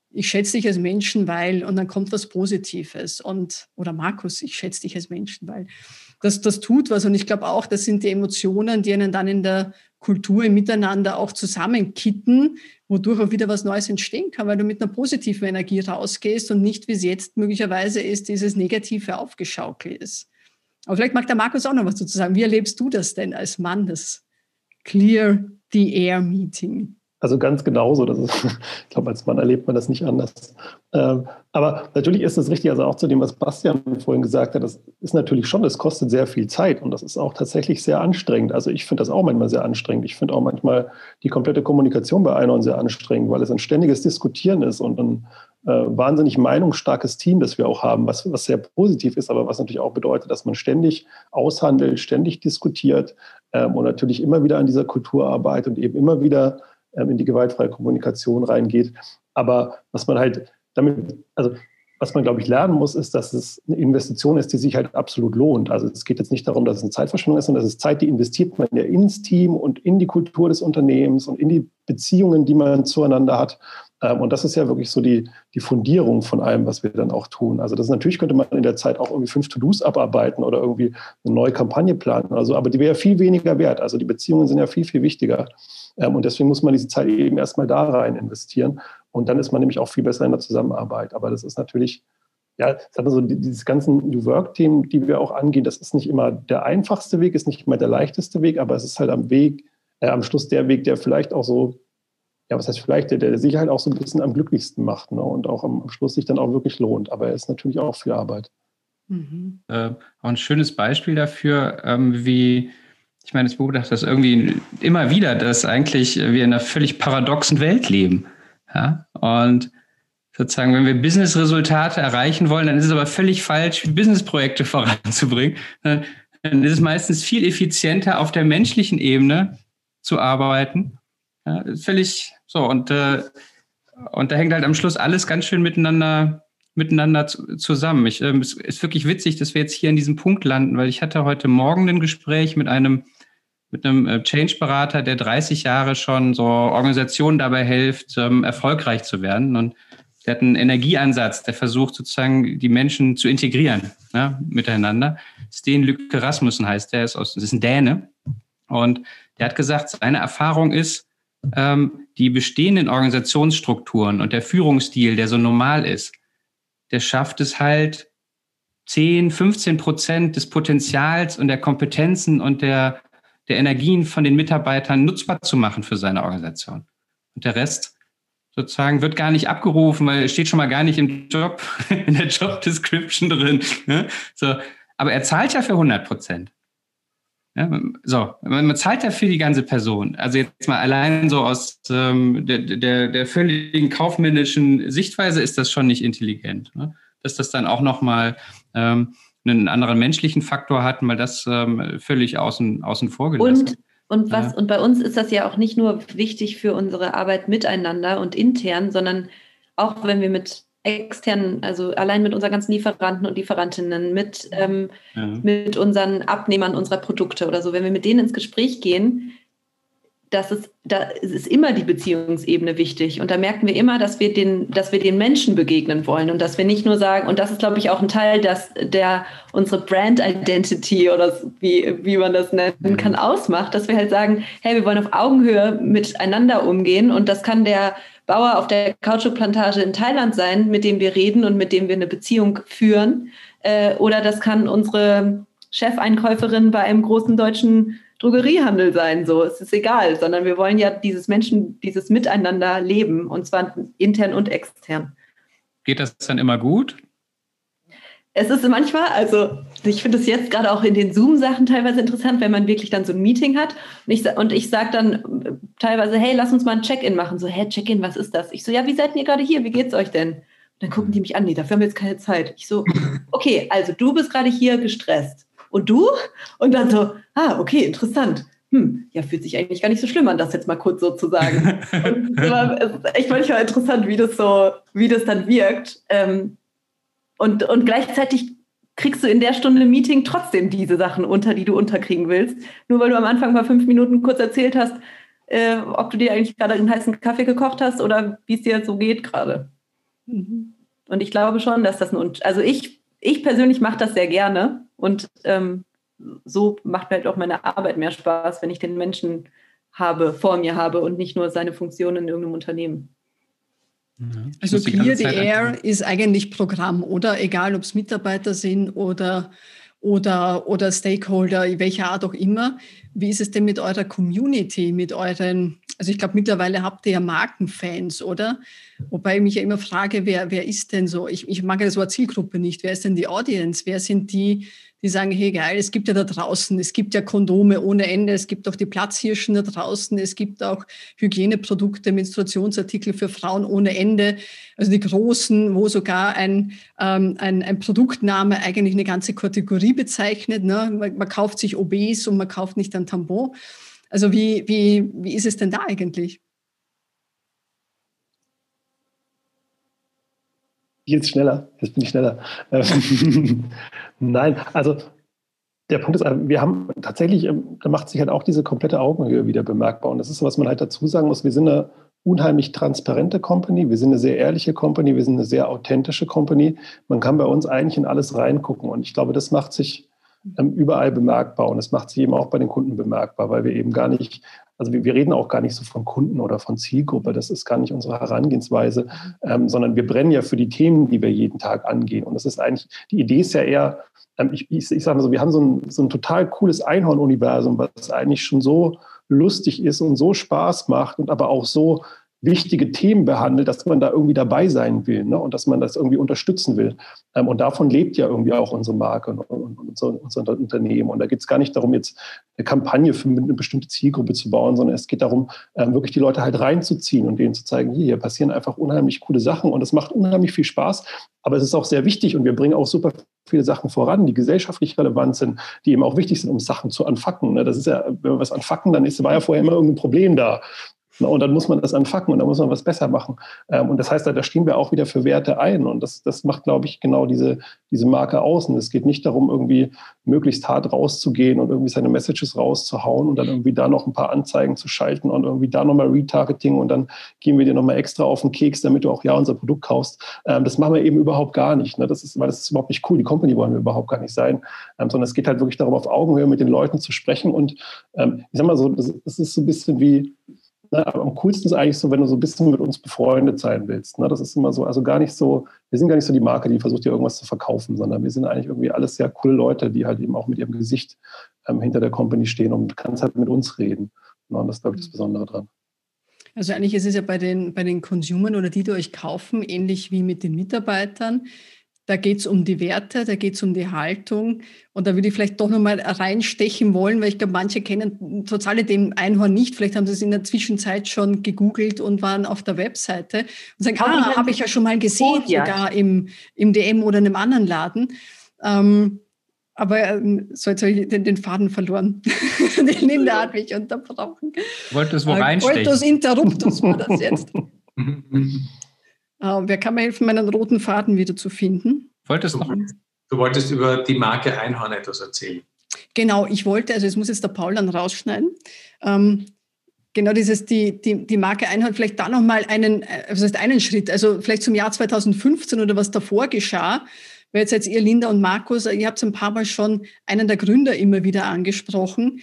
ich schätze dich als Menschen, weil, und dann kommt was Positives. Und, oder Markus, ich schätze dich als Menschen, weil das, das tut was. Und ich glaube auch, das sind die Emotionen, die einen dann in der Kultur im Miteinander auch zusammenkitten, wodurch auch wieder was Neues entstehen kann, weil du mit einer positiven Energie rausgehst und nicht, wie es jetzt möglicherweise ist, dieses Negative aufgeschaukelt ist. Aber vielleicht mag der Markus auch noch was dazu sagen. Wie erlebst du das denn als Mann, das Clear the Air Meeting? Also ganz genauso. Das ist, ich glaube, als Mann erlebt man das nicht anders. Ähm, aber natürlich ist es richtig, also auch zu dem, was Bastian vorhin gesagt hat, das ist natürlich schon, es kostet sehr viel Zeit und das ist auch tatsächlich sehr anstrengend. Also ich finde das auch manchmal sehr anstrengend. Ich finde auch manchmal die komplette Kommunikation bei Einhorn sehr anstrengend, weil es ein ständiges Diskutieren ist und ein äh, wahnsinnig meinungsstarkes Team, das wir auch haben, was, was sehr positiv ist, aber was natürlich auch bedeutet, dass man ständig aushandelt, ständig diskutiert ähm, und natürlich immer wieder an dieser Kultur arbeitet und eben immer wieder in die gewaltfreie Kommunikation reingeht. Aber was man halt damit, also was man, glaube ich, lernen muss, ist, dass es eine Investition ist, die sich halt absolut lohnt. Also es geht jetzt nicht darum, dass es eine Zeitverschwendung ist, sondern das ist Zeit, die investiert man ja ins Team und in die Kultur des Unternehmens und in die Beziehungen, die man zueinander hat. Ähm, und das ist ja wirklich so die, die Fundierung von allem, was wir dann auch tun. Also das natürlich könnte man in der Zeit auch irgendwie fünf To-Dos abarbeiten oder irgendwie eine neue Kampagne planen oder so, aber die wäre viel weniger wert. Also die Beziehungen sind ja viel, viel wichtiger. Ähm, und deswegen muss man diese Zeit eben erstmal da rein investieren. Und dann ist man nämlich auch viel besser in der Zusammenarbeit. Aber das ist natürlich, ja, so, dieses ganzen New Work-Themen, die wir auch angehen, das ist nicht immer der einfachste Weg, ist nicht immer der leichteste Weg, aber es ist halt am Weg, äh, am Schluss der Weg, der vielleicht auch so, ja, was heißt vielleicht, der, der sich halt auch so ein bisschen am glücklichsten macht ne? und auch am Schluss sich dann auch wirklich lohnt. Aber er ist natürlich auch viel Arbeit. Mhm. Äh, auch ein schönes Beispiel dafür, ähm, wie ich meine, ich beobachte das irgendwie immer wieder, dass eigentlich wir in einer völlig paradoxen Welt leben. Ja? Und sozusagen, wenn wir Business-Resultate erreichen wollen, dann ist es aber völlig falsch, Business-Projekte voranzubringen. Dann ist es meistens viel effizienter, auf der menschlichen Ebene zu arbeiten. Ja, völlig so. Und, äh, und da hängt halt am Schluss alles ganz schön miteinander, miteinander zusammen. Ich, äh, es ist wirklich witzig, dass wir jetzt hier an diesem Punkt landen, weil ich hatte heute Morgen ein Gespräch mit einem mit einem äh, Change-Berater, der 30 Jahre schon so Organisationen dabei hilft, ähm, erfolgreich zu werden. Und der hat einen Energieansatz, der versucht sozusagen die Menschen zu integrieren ja, miteinander. Sten Lücke Rasmussen heißt der, ist aus, ist ein Däne. Und der hat gesagt, seine Erfahrung ist, ähm, die bestehenden Organisationsstrukturen und der Führungsstil, der so normal ist, der schafft es halt, 10, 15 Prozent des Potenzials und der Kompetenzen und der der Energien von den Mitarbeitern nutzbar zu machen für seine Organisation. Und der Rest sozusagen wird gar nicht abgerufen, weil steht schon mal gar nicht im Job, in der Job Description drin. Ne? So, aber er zahlt ja für 100 Prozent. Ja, so, man zahlt ja für die ganze Person. Also jetzt mal allein so aus ähm, der, der, der völligen kaufmännischen Sichtweise ist das schon nicht intelligent. Ne? Dass das dann auch nochmal ähm, einen anderen menschlichen Faktor hatten, weil das ähm, völlig außen, außen vor gelassen. Und und was, ja. und bei uns ist das ja auch nicht nur wichtig für unsere Arbeit miteinander und intern, sondern auch wenn wir mit externen, also allein mit unseren ganzen Lieferanten und Lieferantinnen, mit, ähm, ja. mit unseren Abnehmern unserer Produkte oder so, wenn wir mit denen ins Gespräch gehen, das ist, da ist immer die Beziehungsebene wichtig. Und da merken wir immer, dass wir den, dass wir den Menschen begegnen wollen und dass wir nicht nur sagen, und das ist, glaube ich, auch ein Teil, dass der unsere Brand Identity oder wie, wie man das nennen kann, mhm. ausmacht, dass wir halt sagen, hey, wir wollen auf Augenhöhe miteinander umgehen und das kann der Bauer auf der Kautschukplantage in Thailand sein, mit dem wir reden und mit dem wir eine Beziehung führen. Äh, oder das kann unsere Chefeinkäuferin bei einem großen deutschen Drogeriehandel sein, so. Es ist egal, sondern wir wollen ja dieses Menschen, dieses Miteinander leben und zwar intern und extern. Geht das dann immer gut? Es ist manchmal, also ich finde es jetzt gerade auch in den Zoom-Sachen teilweise interessant, wenn man wirklich dann so ein Meeting hat und ich, und ich sage dann teilweise, hey, lass uns mal ein Check-in machen. So, hey, Check-in, was ist das? Ich so, ja, wie seid ihr gerade hier? Wie geht's euch denn? Und dann gucken die mich an, nee, dafür haben wir jetzt keine Zeit. Ich so, okay, also du bist gerade hier gestresst und du? Und dann so, ah, okay, interessant. Hm, ja, fühlt sich eigentlich gar nicht so schlimm an, das jetzt mal kurz so zu sagen. es ist echt manchmal interessant, wie das so, wie das dann wirkt. Ähm, und, und gleichzeitig kriegst du in der Stunde Meeting trotzdem diese Sachen unter, die du unterkriegen willst. Nur weil du am Anfang mal fünf Minuten kurz erzählt hast, äh, ob du dir eigentlich gerade einen heißen Kaffee gekocht hast oder wie es dir so geht gerade. Mhm. Und ich glaube schon, dass das ein, also ich, ich persönlich mache das sehr gerne, und ähm, so macht mir halt auch meine Arbeit mehr Spaß, wenn ich den Menschen habe, vor mir habe und nicht nur seine Funktion in irgendeinem Unternehmen. Also Clear the Air ist eigentlich Programm, oder? Egal, ob es Mitarbeiter sind oder, oder, oder Stakeholder, welcher Art auch immer. Wie ist es denn mit eurer Community, mit euren, also ich glaube, mittlerweile habt ihr ja Markenfans, oder? Wobei ich mich ja immer frage, wer, wer ist denn so? Ich, ich mag ja das Wort Zielgruppe nicht. Wer ist denn die Audience? Wer sind die, die sagen, hey geil, es gibt ja da draußen, es gibt ja Kondome ohne Ende, es gibt auch die Platzhirschen da draußen, es gibt auch Hygieneprodukte, Menstruationsartikel für Frauen ohne Ende, also die großen, wo sogar ein, ähm, ein, ein Produktname eigentlich eine ganze Kategorie bezeichnet. Ne? Man, man kauft sich Obes und man kauft nicht ein Tampon. Also wie, wie, wie ist es denn da eigentlich? Jetzt schneller, jetzt bin ich schneller. Nein, also der Punkt ist, wir haben tatsächlich, ähm, da macht sich halt auch diese komplette Augenhöhe wieder bemerkbar. Und das ist, was man halt dazu sagen muss, wir sind eine unheimlich transparente Company, wir sind eine sehr ehrliche Company, wir sind eine sehr authentische Company. Man kann bei uns eigentlich in alles reingucken. Und ich glaube, das macht sich ähm, überall bemerkbar und es macht sich eben auch bei den Kunden bemerkbar, weil wir eben gar nicht also wir, wir, reden auch gar nicht so von Kunden oder von Zielgruppe, das ist gar nicht unsere Herangehensweise, ähm, sondern wir brennen ja für die Themen, die wir jeden Tag angehen. Und das ist eigentlich, die Idee ist ja eher, ähm, ich, ich, ich sage mal so, wir haben so ein, so ein total cooles Einhorn-Universum, was eigentlich schon so lustig ist und so Spaß macht und aber auch so wichtige Themen behandelt, dass man da irgendwie dabei sein will ne? und dass man das irgendwie unterstützen will. Ähm, und davon lebt ja irgendwie auch unsere Marke und, und, und unser, unser, Unternehmen. Und da geht es gar nicht darum, jetzt eine Kampagne für eine bestimmte Zielgruppe zu bauen, sondern es geht darum, ähm, wirklich die Leute halt reinzuziehen und denen zu zeigen, hier, hier passieren einfach unheimlich coole Sachen und es macht unheimlich viel Spaß. Aber es ist auch sehr wichtig und wir bringen auch super viele Sachen voran, die gesellschaftlich relevant sind, die eben auch wichtig sind, um Sachen zu anfacken. Ne? Das ist ja, wenn wir was anfacken, dann ist, war ja vorher immer irgendein Problem da. Und dann muss man das anfacken und dann muss man was besser machen. Ähm, und das heißt, da stehen wir auch wieder für Werte ein. Und das, das macht, glaube ich, genau diese, diese Marke aus. Und es geht nicht darum, irgendwie möglichst hart rauszugehen und irgendwie seine Messages rauszuhauen und dann irgendwie da noch ein paar Anzeigen zu schalten und irgendwie da nochmal Retargeting und dann gehen wir dir nochmal extra auf den Keks, damit du auch ja unser Produkt kaufst. Ähm, das machen wir eben überhaupt gar nicht. Ne? Das ist, weil das ist überhaupt nicht cool. Die Company wollen wir überhaupt gar nicht sein. Ähm, sondern es geht halt wirklich darum, auf Augenhöhe mit den Leuten zu sprechen. Und ich sag mal so, das, das ist so ein bisschen wie, aber am coolsten ist eigentlich so, wenn du so ein bisschen mit uns befreundet sein willst. Ne? Das ist immer so, also gar nicht so, wir sind gar nicht so die Marke, die versucht dir irgendwas zu verkaufen, sondern wir sind eigentlich irgendwie alles sehr coole Leute, die halt eben auch mit ihrem Gesicht ähm, hinter der Company stehen und kannst halt mit uns reden. Ne? Und das ist, glaube ich, das Besondere dran. Also eigentlich ist es ja bei den, bei den Consumern oder die, die euch kaufen, ähnlich wie mit den Mitarbeitern. Da geht es um die Werte, da geht es um die Haltung. Und da würde ich vielleicht doch nochmal reinstechen wollen, weil ich glaube, manche kennen total dem Einhorn nicht. Vielleicht haben sie es in der Zwischenzeit schon gegoogelt und waren auf der Webseite und sagen, ah, habe ich ja schon mal gesehen, oh, ja. sogar im, im DM oder in einem anderen Laden. Ähm, aber ähm, so jetzt habe ich den, den Faden verloren. den Linda hat mich unterbrochen. Wolltest du wo äh, reinstechen? Wolltest Interruptus war das jetzt. Äh, wer kann mir helfen, meinen roten Faden wieder zu finden? Wolltest du, du wolltest über die Marke Einhorn etwas erzählen. Genau, ich wollte, also es muss jetzt der Paul dann rausschneiden. Ähm, genau dieses, die, die, die Marke Einhorn, vielleicht da nochmal einen, äh, was heißt einen Schritt, also vielleicht zum Jahr 2015 oder was davor geschah, weil jetzt seid ihr, Linda und Markus, ihr habt ein paar Mal schon einen der Gründer immer wieder angesprochen.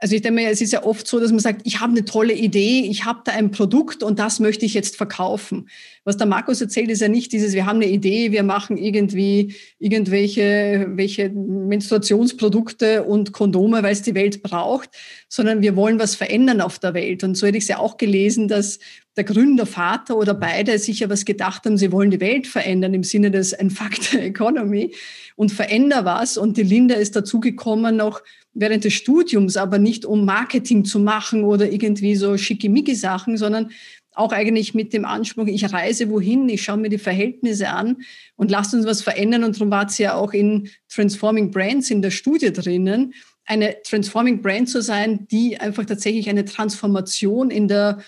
Also ich denke mir, es ist ja oft so, dass man sagt, ich habe eine tolle Idee, ich habe da ein Produkt und das möchte ich jetzt verkaufen. Was der Markus erzählt, ist ja nicht dieses, wir haben eine Idee, wir machen irgendwie irgendwelche welche Menstruationsprodukte und Kondome, weil es die Welt braucht, sondern wir wollen was verändern auf der Welt. Und so hätte ich es ja auch gelesen, dass der Gründer, Vater oder beide sich ja was gedacht haben, sie wollen die Welt verändern im Sinne des Factor Economy und veränder was. Und die Linda ist dazugekommen noch während des Studiums, aber nicht um Marketing zu machen oder irgendwie so schickimicki Sachen, sondern auch eigentlich mit dem Anspruch, ich reise wohin, ich schaue mir die Verhältnisse an und lasst uns was verändern. Und darum war es ja auch in Transforming Brands in der Studie drinnen, eine Transforming Brand zu sein, die einfach tatsächlich eine Transformation in der,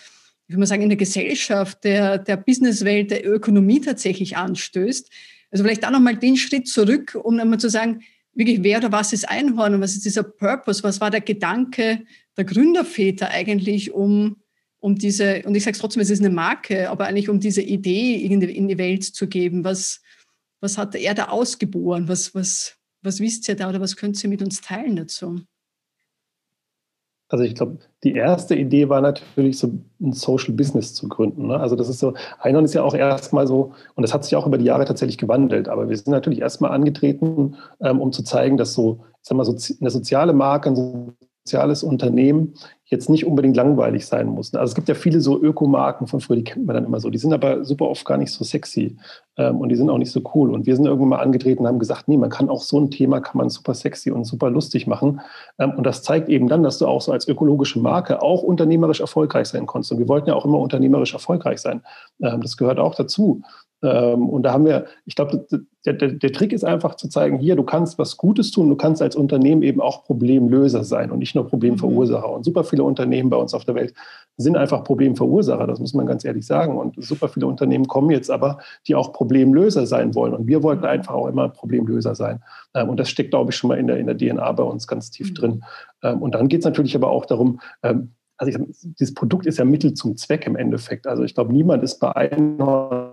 wie man sagen, in der Gesellschaft, der, der Businesswelt, der Ökonomie tatsächlich anstößt. Also vielleicht da nochmal den Schritt zurück, um einmal zu sagen, wirklich, wer oder was ist Einhorn und was ist dieser Purpose? Was war der Gedanke der Gründerväter eigentlich, um, um diese, und ich sage es trotzdem, es ist eine Marke, aber eigentlich um diese Idee in die Welt zu geben. Was, was hat er da ausgeboren? Was, was, was wisst ihr da oder was könnt ihr mit uns teilen dazu? Also ich glaube, die erste Idee war natürlich so ein Social Business zu gründen. Ne? Also das ist so, Einhorn ist ja auch erstmal so, und das hat sich auch über die Jahre tatsächlich gewandelt, aber wir sind natürlich erstmal angetreten, ähm, um zu zeigen, dass so, ich sag mal, so eine soziale Marke, ein soziales Unternehmen jetzt nicht unbedingt langweilig sein muss. Also es gibt ja viele so Ökomarken von früher, die kennt man dann immer so. Die sind aber super oft gar nicht so sexy ähm, und die sind auch nicht so cool. Und wir sind irgendwann mal angetreten und haben gesagt, nee, man kann auch so ein Thema kann man super sexy und super lustig machen. Ähm, und das zeigt eben dann, dass du auch so als ökologische Marke auch unternehmerisch erfolgreich sein kannst. Und wir wollten ja auch immer unternehmerisch erfolgreich sein. Ähm, das gehört auch dazu. Ähm, und da haben wir, ich glaube, der, der, der, Trick ist einfach zu zeigen, hier, du kannst was Gutes tun, du kannst als Unternehmen eben auch Problemlöser sein und nicht nur Problemverursacher. Mhm. Und super viele Unternehmen bei uns auf der Welt sind einfach Problemverursacher, das muss man ganz ehrlich sagen. Und super viele Unternehmen kommen jetzt aber, die auch Problemlöser sein wollen. Und wir wollten einfach auch immer Problemlöser sein. Ähm, und das steckt, glaube ich, schon mal in der, in der DNA bei uns ganz tief mhm. drin. Ähm, und dann geht es natürlich aber auch darum, also ich, dieses Produkt ist ja Mittel zum Zweck im Endeffekt. Also ich glaube, niemand ist bei Einhorn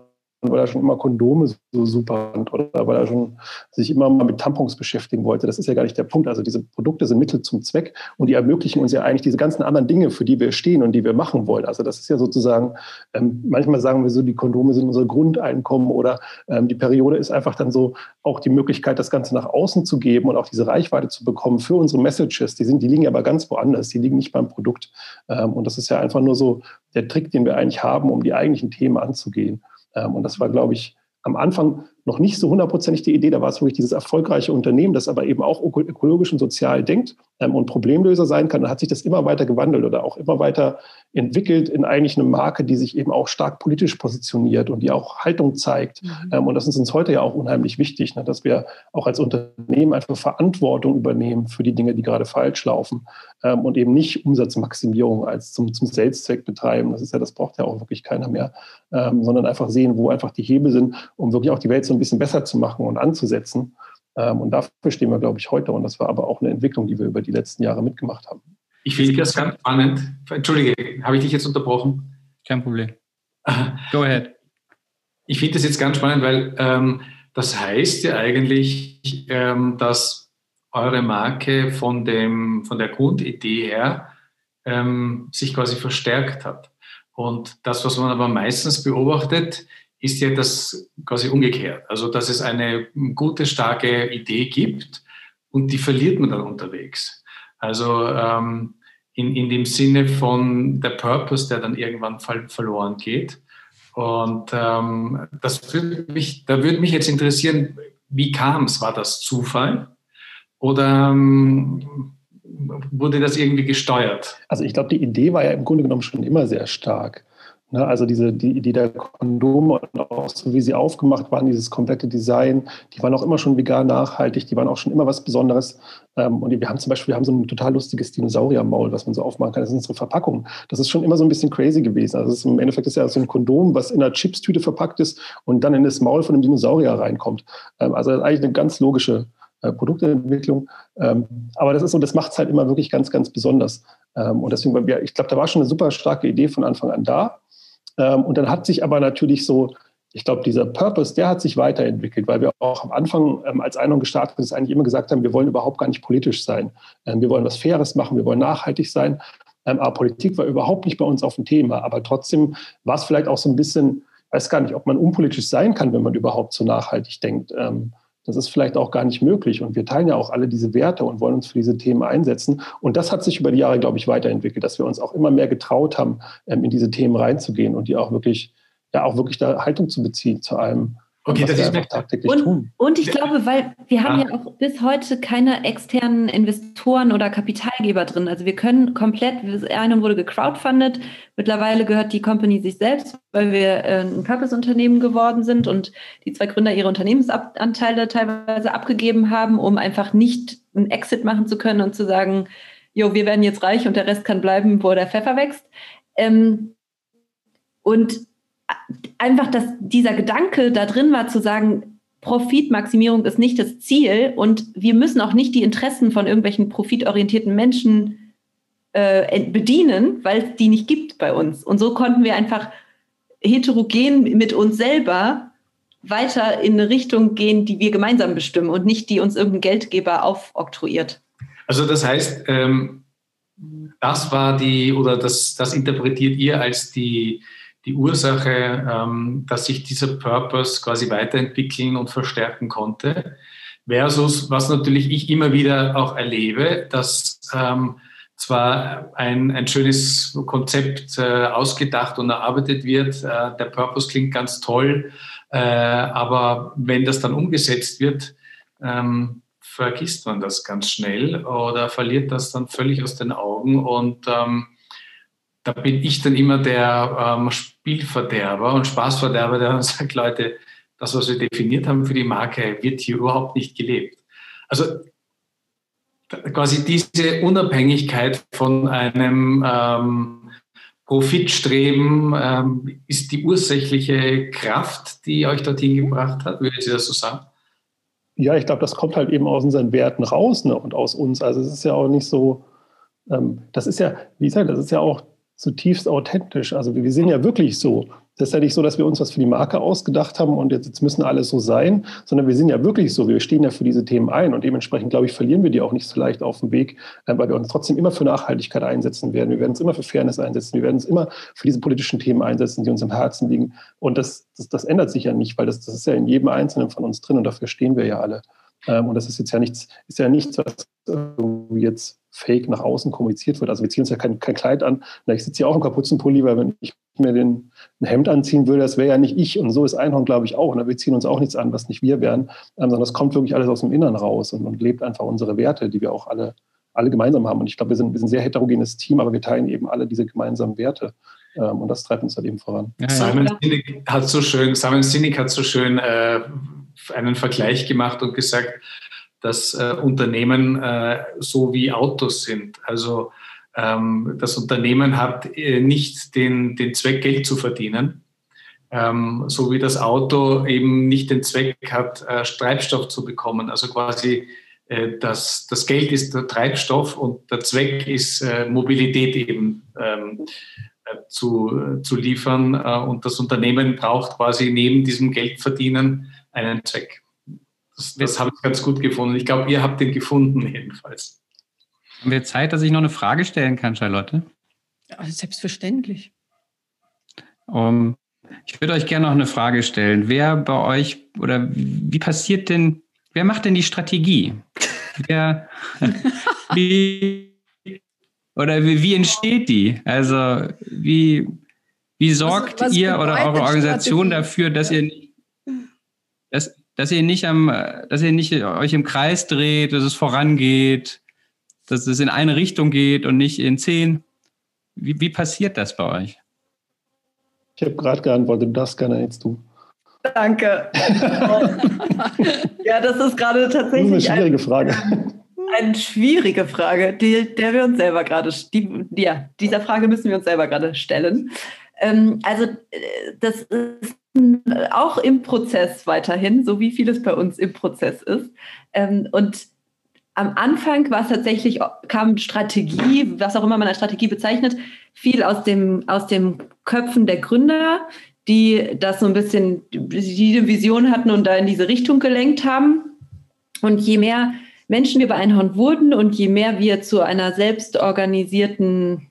weil er schon immer Kondome so super fand oder weil er schon sich immer mal mit Tampons beschäftigen wollte. Das ist ja gar nicht der Punkt. Also diese Produkte sind Mittel zum Zweck und die ermöglichen uns ja eigentlich diese ganzen anderen Dinge, für die wir stehen und die wir machen wollen. Also das ist ja sozusagen, ähm, manchmal sagen wir so, die Kondome sind unser Grundeinkommen oder ähm, die Periode ist einfach dann so auch die Möglichkeit, das Ganze nach außen zu geben und auch diese Reichweite zu bekommen für unsere Messages. Die, sind, die liegen aber ganz woanders, die liegen nicht beim Produkt. Ähm, und das ist ja einfach nur so der Trick, den wir eigentlich haben, um die eigentlichen Themen anzugehen. Ähm, und das war, glaube ich, am Anfang noch nicht so hundertprozentig die Idee. Da war es wirklich dieses erfolgreiche Unternehmen, das aber eben auch ökologisch und sozial denkt ähm, und Problemlöser sein kann. Da hat sich das immer weiter gewandelt oder auch immer weiter entwickelt in eigentlich eine Marke, die sich eben auch stark politisch positioniert und die auch Haltung zeigt. Mhm. Ähm, und das ist uns heute ja auch unheimlich wichtig, ne, dass wir auch als Unternehmen einfach Verantwortung übernehmen für die Dinge, die gerade falsch laufen ähm, und eben nicht Umsatzmaximierung als zum, zum Selbstzweck betreiben. Das ist ja, das braucht ja auch wirklich keiner mehr, ähm, sondern einfach sehen, wo einfach die Hebel sind, um wirklich auch die Welt so ein bisschen besser zu machen und anzusetzen. Ähm, und dafür stehen wir, glaube ich, heute. Und das war aber auch eine Entwicklung, die wir über die letzten Jahre mitgemacht haben. Ich finde das ganz spannend. Entschuldige, habe ich dich jetzt unterbrochen? Kein Problem. Go ahead. Ich finde das jetzt ganz spannend, weil ähm, das heißt ja eigentlich, ähm, dass eure Marke von, dem, von der Grundidee her ähm, sich quasi verstärkt hat. Und das, was man aber meistens beobachtet, ist ja das quasi umgekehrt. Also, dass es eine gute, starke Idee gibt und die verliert man dann unterwegs. Also ähm, in, in dem Sinne von der Purpose, der dann irgendwann verloren geht. Und ähm, das würde mich, da würde mich jetzt interessieren, wie kam es? War das Zufall? Oder ähm, wurde das irgendwie gesteuert? Also ich glaube, die Idee war ja im Grunde genommen schon immer sehr stark. Ne, also diese, die Idee der Kondome und auch so wie sie aufgemacht waren, dieses komplette Design, die waren auch immer schon vegan nachhaltig, die waren auch schon immer was Besonderes. Ähm, und wir haben zum Beispiel, wir haben so ein total lustiges Dinosauriermaul, was man so aufmachen kann. Das ist unsere Verpackung. Das ist schon immer so ein bisschen crazy gewesen. Also ist, im Endeffekt ist ja so ein Kondom, was in einer Chipstüte verpackt ist und dann in das Maul von einem Dinosaurier reinkommt. Ähm, also eigentlich eine ganz logische äh, Produktentwicklung. Ähm, aber das ist so, das macht es halt immer wirklich ganz, ganz besonders. und deswegen, ich glaube, da war schon eine super starke Idee von Anfang an da. Ähm, und dann hat sich aber natürlich so, ich glaube, dieser Purpose, der hat sich weiterentwickelt, weil wir auch am Anfang, ähm, als Einung gestartet ist, eigentlich immer gesagt haben, wir wollen überhaupt gar nicht politisch sein. Ähm, wir wollen was Faires machen, wir wollen nachhaltig sein. aber Politik war überhaupt nicht bei uns auf dem Thema. Aber trotzdem war es vielleicht auch so ein bisschen, weiß gar nicht, ob man unpolitisch sein kann, wenn man überhaupt so nachhaltig denkt. Das ist vielleicht auch gar nicht möglich. Und wir teilen ja auch alle diese Werte und wollen uns für diese Themen einsetzen. Und das hat sich über die Jahre, glaube ich, weiterentwickelt, dass wir uns auch immer mehr getraut haben, ähm, in diese Themen reinzugehen und die auch wirklich, ja, auch wirklich da Haltung zu beziehen zu allem, Okay, das ist tagtäglich und, tun. Und ich glaube, weil wir haben ah. ja auch bis heute keine externen Investoren oder Kapitalgeber drin. Also wir können komplett, eine wurde gecrowdfundet, mittlerweile gehört die Company sich selbst, weil wir äh, ein Purpose-Unternehmen geworden sind und die zwei Gründer ihre Unternehmensanteile teilweise abgegeben haben, um einfach nicht einen Exit machen zu können und zu sagen, jo, wir werden jetzt reich und der Rest kann bleiben, wo der Pfeffer wächst. Ähm, und einfach, dass dieser Gedanke da drin war, zu sagen, Profitmaximierung ist nicht das Ziel und wir müssen auch nicht die Interessen von irgendwelchen profitorientierten Menschen äh, bedienen, weil es die nicht gibt bei uns. Und so konnten wir einfach heterogen mit uns selber weiter in eine Richtung gehen, die wir gemeinsam bestimmen und nicht die uns irgendein Geldgeber aufoktroyiert. Also das heißt, ähm, das war die, oder das, das interpretiert ihr als die, die Ursache, ähm, dass sich dieser Purpose quasi weiterentwickeln und verstärken konnte. Versus, was natürlich ich immer wieder auch erlebe, dass ähm, zwar ein, ein schönes Konzept äh, ausgedacht und erarbeitet wird, äh, der Purpose klingt ganz toll, äh, aber wenn das dann umgesetzt wird, ähm, vergisst man das ganz schnell oder verliert das dann völlig aus den Augen und ähm, da bin ich dann immer der ähm, Spielverderber und Spaßverderber, der dann sagt, Leute, das, was wir definiert haben für die Marke, wird hier überhaupt nicht gelebt. Also quasi diese Unabhängigkeit von einem ähm, Profitstreben ähm, ist die ursächliche Kraft, die euch dorthin gebracht hat, würde Sie das so sagen? Ja, ich glaube, das kommt halt eben aus unseren Werten raus ne, und aus uns. Also es ist ja auch nicht so, ähm, das ist ja, wie gesagt, das ist ja auch zutiefst authentisch. Also wir, sind ja wirklich so. Das ist ja nicht so, dass wir uns was für die Marke ausgedacht haben und jetzt, müssen alle so sein, sondern wir sind ja wirklich so. Wir stehen ja für diese Themen ein und dementsprechend, glaube ich, verlieren wir die auch nicht so leicht auf dem Weg, äh, weil wir uns trotzdem immer für Nachhaltigkeit einsetzen werden. Wir werden uns immer für Fairness einsetzen. Wir werden uns immer für diese politischen Themen einsetzen, die uns im Herzen liegen. Und das, das, das ändert sich ja nicht, weil das, das ist ja in jedem Einzelnen von uns drin und dafür stehen wir ja alle. Ähm, und das ist jetzt ja nichts, ist ja nichts, was jetzt fake nach außen kommuniziert wird. Also wir ziehen uns ja kein, kein Kleid an. Na, ich sitze ja auch im Kapuzenpulli, weil wenn ich mir den, ein Hemd anziehen würde, das wäre ja nicht ich. Und so ist Einhorn, glaube ich, auch. Na, wir ziehen uns auch nichts an, was nicht wir wären, ähm, sondern das kommt wirklich alles aus dem Innern raus und, und lebt einfach unsere Werte, die wir auch alle, alle gemeinsam haben. Und ich glaube, wir sind, wir sind ein sehr heterogenes Team, aber wir teilen eben alle diese gemeinsamen Werte. Ähm, und das treibt uns halt eben voran. Ja, Simon Sinek hat so schön, Simon Sinek hat so schön äh, einen Vergleich gemacht und gesagt, dass äh, Unternehmen äh, so wie Autos sind. Also ähm, das Unternehmen hat äh, nicht den, den Zweck, Geld zu verdienen, ähm, so wie das Auto eben nicht den Zweck hat, äh, Treibstoff zu bekommen. Also quasi äh, das, das Geld ist der Treibstoff und der Zweck ist äh, Mobilität eben ähm, zu, zu liefern. und das Unternehmen braucht quasi neben diesem Geldverdienen einen Zweck. Das, das habe ich ganz gut gefunden. Ich glaube, ihr habt den gefunden jedenfalls. Haben wir Zeit, dass ich noch eine Frage stellen kann, Charlotte? Ja, selbstverständlich. Um, ich würde euch gerne noch eine Frage stellen. Wer bei euch oder wie passiert denn, wer macht denn die Strategie? Wer, wie, oder wie, wie, entsteht die? Also wie, wie sorgt was, was ihr oder eure Organisation Strategie? dafür, dass ihr nicht, dass, dass ihr nicht am, dass ihr nicht euch im Kreis dreht, dass es vorangeht, dass es in eine Richtung geht und nicht in zehn. Wie, wie passiert das bei euch? Ich habe gerade geantwortet, das kann er jetzt tun. Danke. ja, das ist gerade tatsächlich eine schwierige Frage. Eine schwierige Frage, die, der wir uns selber gerade, die, ja, dieser Frage müssen wir uns selber gerade stellen. Ähm, also äh, das ist auch im Prozess weiterhin, so wie vieles bei uns im Prozess ist. Ähm, und am Anfang war es tatsächlich, kam Strategie, was auch immer man als Strategie bezeichnet, viel aus dem, aus dem Köpfen der Gründer, die das so ein bisschen, die Vision hatten und da in diese Richtung gelenkt haben. Und je mehr Menschen wir bei Einhorn wurden und je mehr wir zu einer selbstorganisierten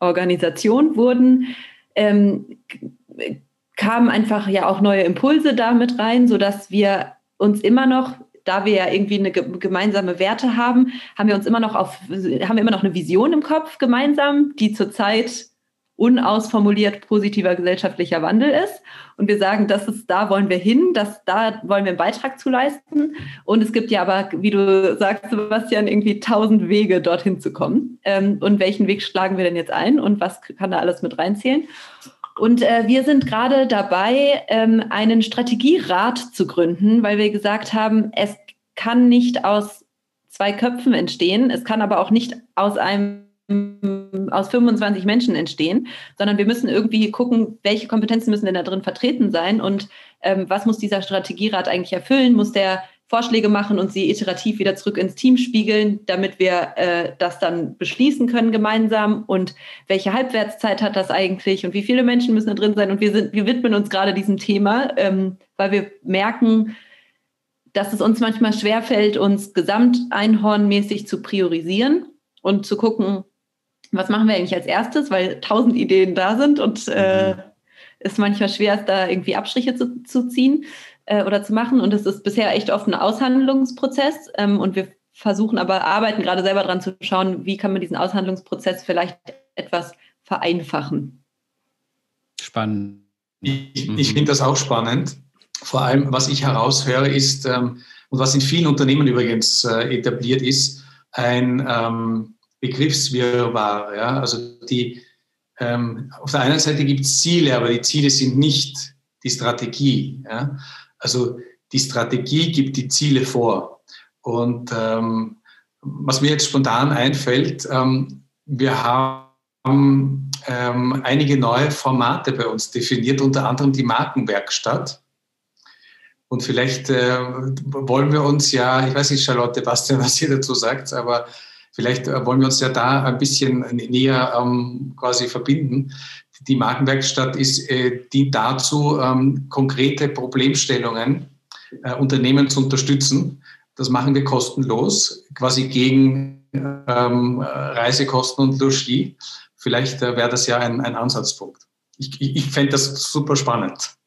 Organisation wurden, ähm, kamen einfach ja auch neue Impulse damit rein, sodass wir uns immer noch, da wir ja irgendwie eine gemeinsame Werte haben, haben wir uns immer noch auf, haben wir immer noch eine Vision im Kopf gemeinsam, die zurzeit unausformuliert positiver gesellschaftlicher Wandel ist. Und wir sagen, das ist, da wollen wir hin, das, da wollen wir einen Beitrag zu leisten. Und es gibt ja aber, wie du sagst, Sebastian, irgendwie tausend Wege, dorthin zu kommen. Ähm, und welchen Weg schlagen wir denn jetzt ein und was kann da alles mit reinzählen? Und äh, wir sind gerade dabei, ähm, einen Strategierat zu gründen, weil wir gesagt haben, es kann nicht aus zwei Köpfen entstehen, es kann aber auch nicht aus einem aus 25 Menschen entstehen, sondern wir müssen irgendwie gucken, welche Kompetenzen müssen denn da drin vertreten sein und ähm, was muss dieser Strategierat eigentlich erfüllen? Muss der Vorschläge machen und sie iterativ wieder zurück ins Team spiegeln, damit wir äh, das dann beschließen können gemeinsam. Und welche Halbwertszeit hat das eigentlich und wie viele Menschen müssen da drin sein? Und wir, sind, wir widmen uns gerade diesem Thema, ähm, weil wir merken, dass es uns manchmal schwerfällt, uns gesamteinhornmäßig zu priorisieren und zu gucken, was machen wir eigentlich als erstes, weil tausend Ideen da sind und äh, mhm. es manchmal schwer ist, da irgendwie Abstriche zu, zu ziehen äh, oder zu machen. Und es ist bisher echt oft ein Aushandlungsprozess. Ähm, und wir versuchen aber, arbeiten gerade selber daran zu schauen, wie kann man diesen Aushandlungsprozess vielleicht etwas vereinfachen. Spannend. Ich, ich finde das auch spannend. Vor allem, was ich heraushöre, ist, ähm, und was in vielen Unternehmen übrigens äh, etabliert ist, ein ähm, Begriffswirrwarr. Ja? Also die, ähm, auf der einen Seite gibt es Ziele, aber die Ziele sind nicht die Strategie. Ja? Also die Strategie gibt die Ziele vor. Und ähm, was mir jetzt spontan einfällt, ähm, wir haben ähm, einige neue Formate bei uns definiert, unter anderem die Markenwerkstatt. Und vielleicht äh, wollen wir uns ja, ich weiß nicht, Charlotte, Bastian, was ihr dazu sagt, aber vielleicht äh, wollen wir uns ja da ein bisschen näher ähm, quasi verbinden. Die Markenwerkstatt ist, äh, dient dazu, ähm, konkrete Problemstellungen äh, Unternehmen zu unterstützen. Das machen wir kostenlos, quasi gegen ähm, Reisekosten und Logis. Vielleicht äh, wäre das ja ein, ein Ansatzpunkt. Ich, ich, ich fände das super spannend.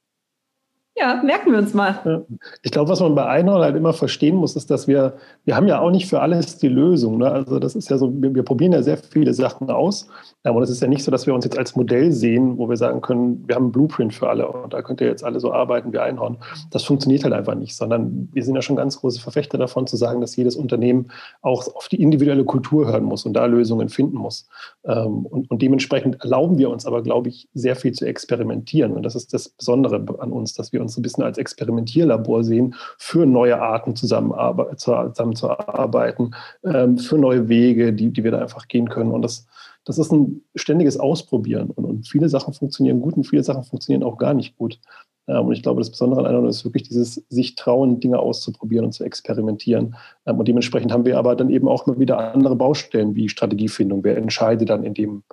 Ja, merken wir uns mal. Ich glaube, was man bei Einhorn halt immer verstehen muss, ist, dass wir, wir haben ja auch nicht für alles die Lösung. Ne? Also das ist ja so, wir, wir probieren ja sehr viele Sachen aus. Aber es ist ja nicht so, dass wir uns jetzt als Modell sehen, wo wir sagen können, wir haben einen Blueprint für alle und da könnt ihr jetzt alle so arbeiten wie Einhorn. Das funktioniert halt einfach nicht, sondern wir sind ja schon ganz große Verfechter davon zu sagen, dass jedes Unternehmen auch auf die individuelle Kultur hören muss und da Lösungen finden muss. Ähm, und, und dementsprechend erlauben wir uns aber, glaube ich, sehr viel zu experimentieren. Und das ist das Besondere an uns, dass wir uns so ein bisschen als Experimentierlabor sehen, für neue Arten zusammenzuarbeiten, ähm, für neue Wege, die, die wir da einfach gehen können. Und das das ist ein ständiges Ausprobieren. Und, und, viele Sachen funktionieren gut und viele Sachen funktionieren auch gar nicht gut. Ähm, und ich glaube, das Besondere an Einhorn ist wirklich dieses sich trauen, Dinge auszuprobieren und zu experimentieren. Ähm, und dementsprechend haben wir aber dann eben auch mal wieder andere Baustellen wie Strategiefindung. Wer entscheidet dann in dem,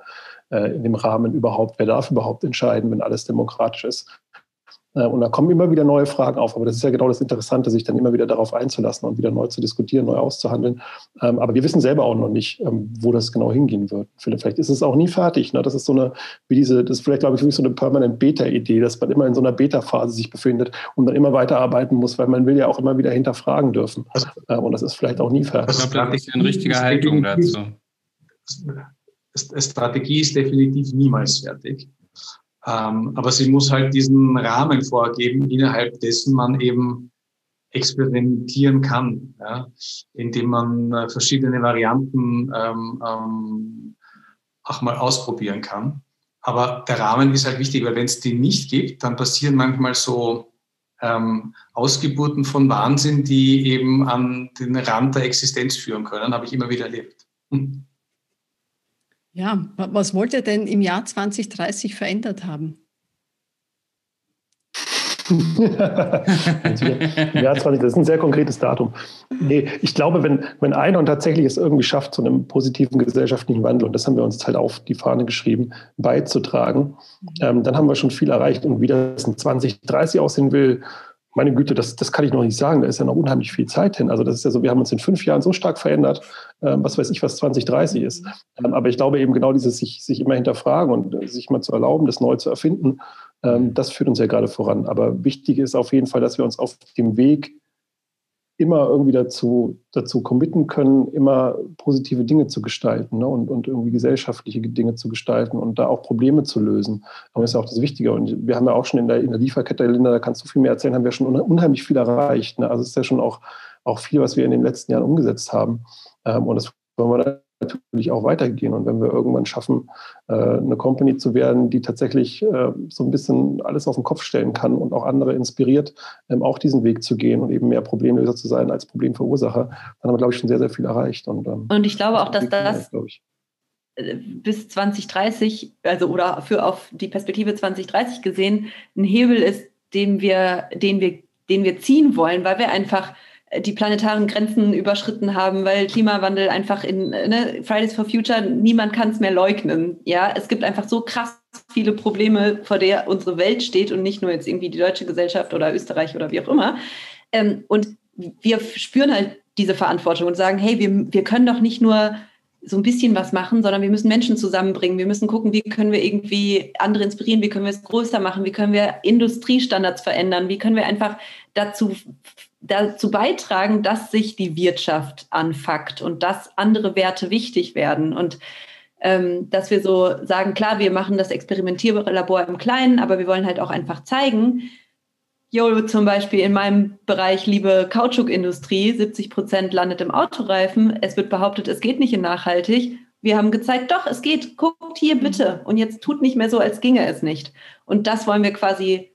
äh, in dem Rahmen überhaupt? Wer darf überhaupt entscheiden, wenn alles demokratisch ist? Äh, und da kommen immer wieder neue Fragen auf. Aber das ist ja genau das Interessante, sich dann immer wieder darauf einzulassen und wieder neu zu diskutieren, neu auszuhandeln. Ähm, aber wir wissen selber auch noch nicht, ähm, wo das genau hingehen wird. Vielleicht ist es auch nie fertig. Ne? Das ist so eine, wie diese, das ist vielleicht, glaube ich, wirklich so eine permanent Beta-Idee, dass man immer in so einer Beta-Phase sich befindet und dann immer weiterarbeiten muss, weil man will ja auch immer wieder hinterfragen dürfen. Äh, und das ist vielleicht auch nie fertig. Ich glaube, das ist eine richtige Haltung dazu. Strategie ist definitiv niemals fertig. Ähm, aber sie muss halt diesen Rahmen vorgeben, innerhalb dessen man eben experimentieren kann, ja, indem man äh, verschiedene Varianten ähm, ähm, auch mal ausprobieren kann. Aber der Rahmen ist halt wichtig, weil wenn es den nicht gibt, dann passieren manchmal so ähm, Ausgeburten von Wahnsinn, die eben an den Rand der Existenz führen können, habe ich immer wieder erlebt. Ja, was wollt ihr denn im Jahr 2030 verändert haben? Im Jahr 20, das ist ein sehr konkretes Datum. Nee, ich glaube, wenn, wenn Einhorn tatsächlich es irgendwie schafft, zu einem positiven gesellschaftlichen Wandel, und das haben wir uns halt auf die Fahne geschrieben, beizutragen, mhm. ähm, dann haben wir schon viel erreicht. Und wie das in 2030 aussehen will, meine Güte, das, das kann ich noch nicht sagen. Da ist ja noch unheimlich viel Zeit hin. Also das ist ja so, wir haben uns in fünf Jahren so stark verändert, ähm, was weiß ich, was 2030 ist. Ähm, aber ich glaube eben genau dieses sich, sich immer hinterfragen und äh, sich mal zu erlauben, das neu zu erfinden, ähm, das führt uns ja gerade voran. Aber wichtig ist auf jeden Fall, dass wir uns auf dem Weg immer irgendwie dazu, dazu committen können, immer positive Dinge zu gestalten ne? und, und irgendwie gesellschaftliche Dinge zu gestalten und da auch Probleme zu lösen. Das ist ja auch das Wichtige. Und wir haben ja auch schon in der, in der Lieferkette, Linda, da kannst du viel mehr erzählen, haben wir schon unheimlich viel erreicht. Ne? Also es ist ja schon auch, auch viel, was wir in den letzten Jahren umgesetzt haben. Ähm, und das wollen wir natürlich auch weitergehen. Und wenn wir irgendwann schaffen, äh, eine Company zu werden, die tatsächlich äh, so ein bisschen alles auf den Kopf stellen kann und auch andere inspiriert, ähm, auch diesen Weg zu gehen und eben mehr Problemlöser zu sein als Problemverursacher, dann haben wir, glaube ich, schon sehr, sehr viel erreicht. Und, ähm, und ich glaube auch, dass das äh, bis 2030, also oder für auf die Perspektive 2030 gesehen, ein Hebel ist, den wir, den wir, den wir ziehen wollen, weil wir einfach die planetaren Grenzen überschritten haben, weil Klimawandel einfach in ne, Fridays for Future, niemand kann es mehr leugnen. Ja, es gibt einfach so krass viele Probleme, vor der unsere Welt steht und nicht nur jetzt irgendwie die deutsche Gesellschaft oder Österreich oder wie auch immer. Ähm, und wir spüren halt diese Verantwortung und sagen, hey, wir, wir können doch nicht nur so ein bisschen was machen, sondern wir müssen Menschen zusammenbringen. Wir müssen gucken, wie können wir irgendwie andere inspirieren, wie können wir es größer machen, wie können wir Industriestandards verändern, wie können wir einfach dazu dazu beitragen, dass sich die Wirtschaft anfuckt und dass andere Werte wichtig werden und ähm, dass wir so sagen, klar, wir machen das Experimentierlabor im Kleinen, aber wir wollen halt auch einfach zeigen, Jo, zum Beispiel in meinem Bereich, liebe Kautschukindustrie, 70 Prozent landet im Autoreifen. Es wird behauptet, es geht nicht in nachhaltig. Wir haben gezeigt, doch, es geht, guckt hier bitte. Und jetzt tut nicht mehr so, als ginge es nicht. Und das wollen wir quasi,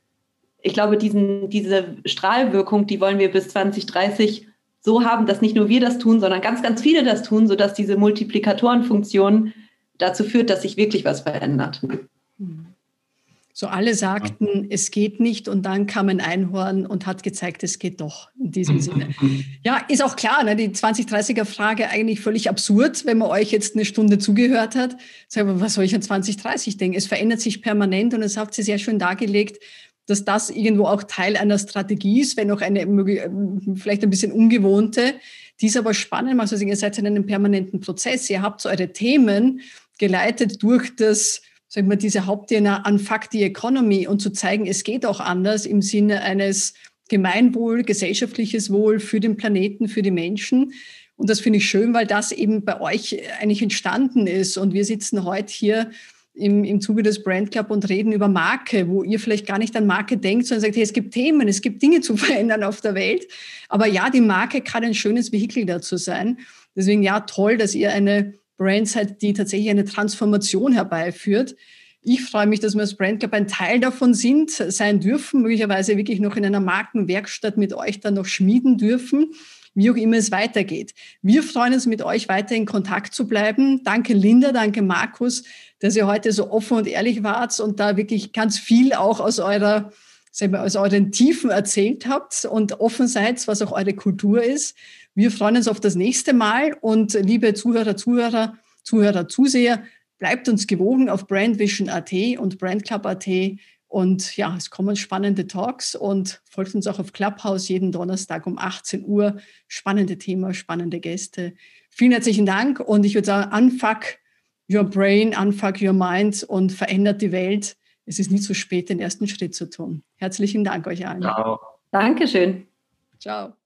ich glaube, diesen, diese Strahlwirkung, die wollen wir bis 2030 so haben, dass nicht nur wir das tun, sondern ganz, ganz viele das tun, sodass diese Multiplikatorenfunktion dazu führt, dass sich wirklich was verändert. So alle sagten, es geht nicht und dann kam ein Einhorn und hat gezeigt, es geht doch in diesem Sinne. Ja, ist auch klar, ne, die 2030er Frage eigentlich völlig absurd, wenn man euch jetzt eine Stunde zugehört hat. Sag mal, was soll ich an 2030 denken? Es verändert sich permanent und das habt ihr sehr schön dargelegt, dass das irgendwo auch Teil einer Strategie ist, wenn auch eine vielleicht ein bisschen ungewohnte. Die ist aber spannend, also ihr seid in einem permanenten Prozess. Ihr habt so eure Themen geleitet durch das sagen wir, diese Hauptthema Unfuck the Economy und zu zeigen, es geht auch anders im Sinne eines Gemeinwohl, gesellschaftliches Wohl für den Planeten, für die Menschen. Und das finde ich schön, weil das eben bei euch eigentlich entstanden ist. Und wir sitzen heute hier im, im Zuge des Brand Club und reden über Marke, wo ihr vielleicht gar nicht an Marke denkt, sondern sagt, hey, es gibt Themen, es gibt Dinge zu verändern auf der Welt. Aber ja, die Marke kann ein schönes Vehikel dazu sein. Deswegen ja, toll, dass ihr eine Brand seid, die tatsächlich eine Transformation herbeiführt. Ich freue mich, dass wir als Brand Club ein Teil davon sind, sein dürfen, möglicherweise wirklich noch in einer Markenwerkstatt mit euch dann noch schmieden dürfen, wie auch immer es weitergeht. Wir freuen uns, mit euch weiter in Kontakt zu bleiben. Danke Linda, danke Markus, dass ihr heute so offen und ehrlich wart und da wirklich ganz viel auch aus eurer aus euren Tiefen erzählt habt und offen seid, was auch eure Kultur ist. Wir freuen uns auf das nächste Mal und liebe Zuhörer, Zuhörer, Zuhörer, Zuseher, bleibt uns gewogen auf Brandvision.at und Brandclub.at und ja, es kommen spannende Talks und folgt uns auch auf Clubhouse jeden Donnerstag um 18 Uhr. Spannende Thema, spannende Gäste. Vielen herzlichen Dank und ich würde sagen, unfuck your brain, unfuck your mind und verändert die Welt. Es ist nie zu spät, den ersten Schritt zu tun. Herzlichen Dank euch allen. Ciao. Dankeschön. Ciao. Ciao.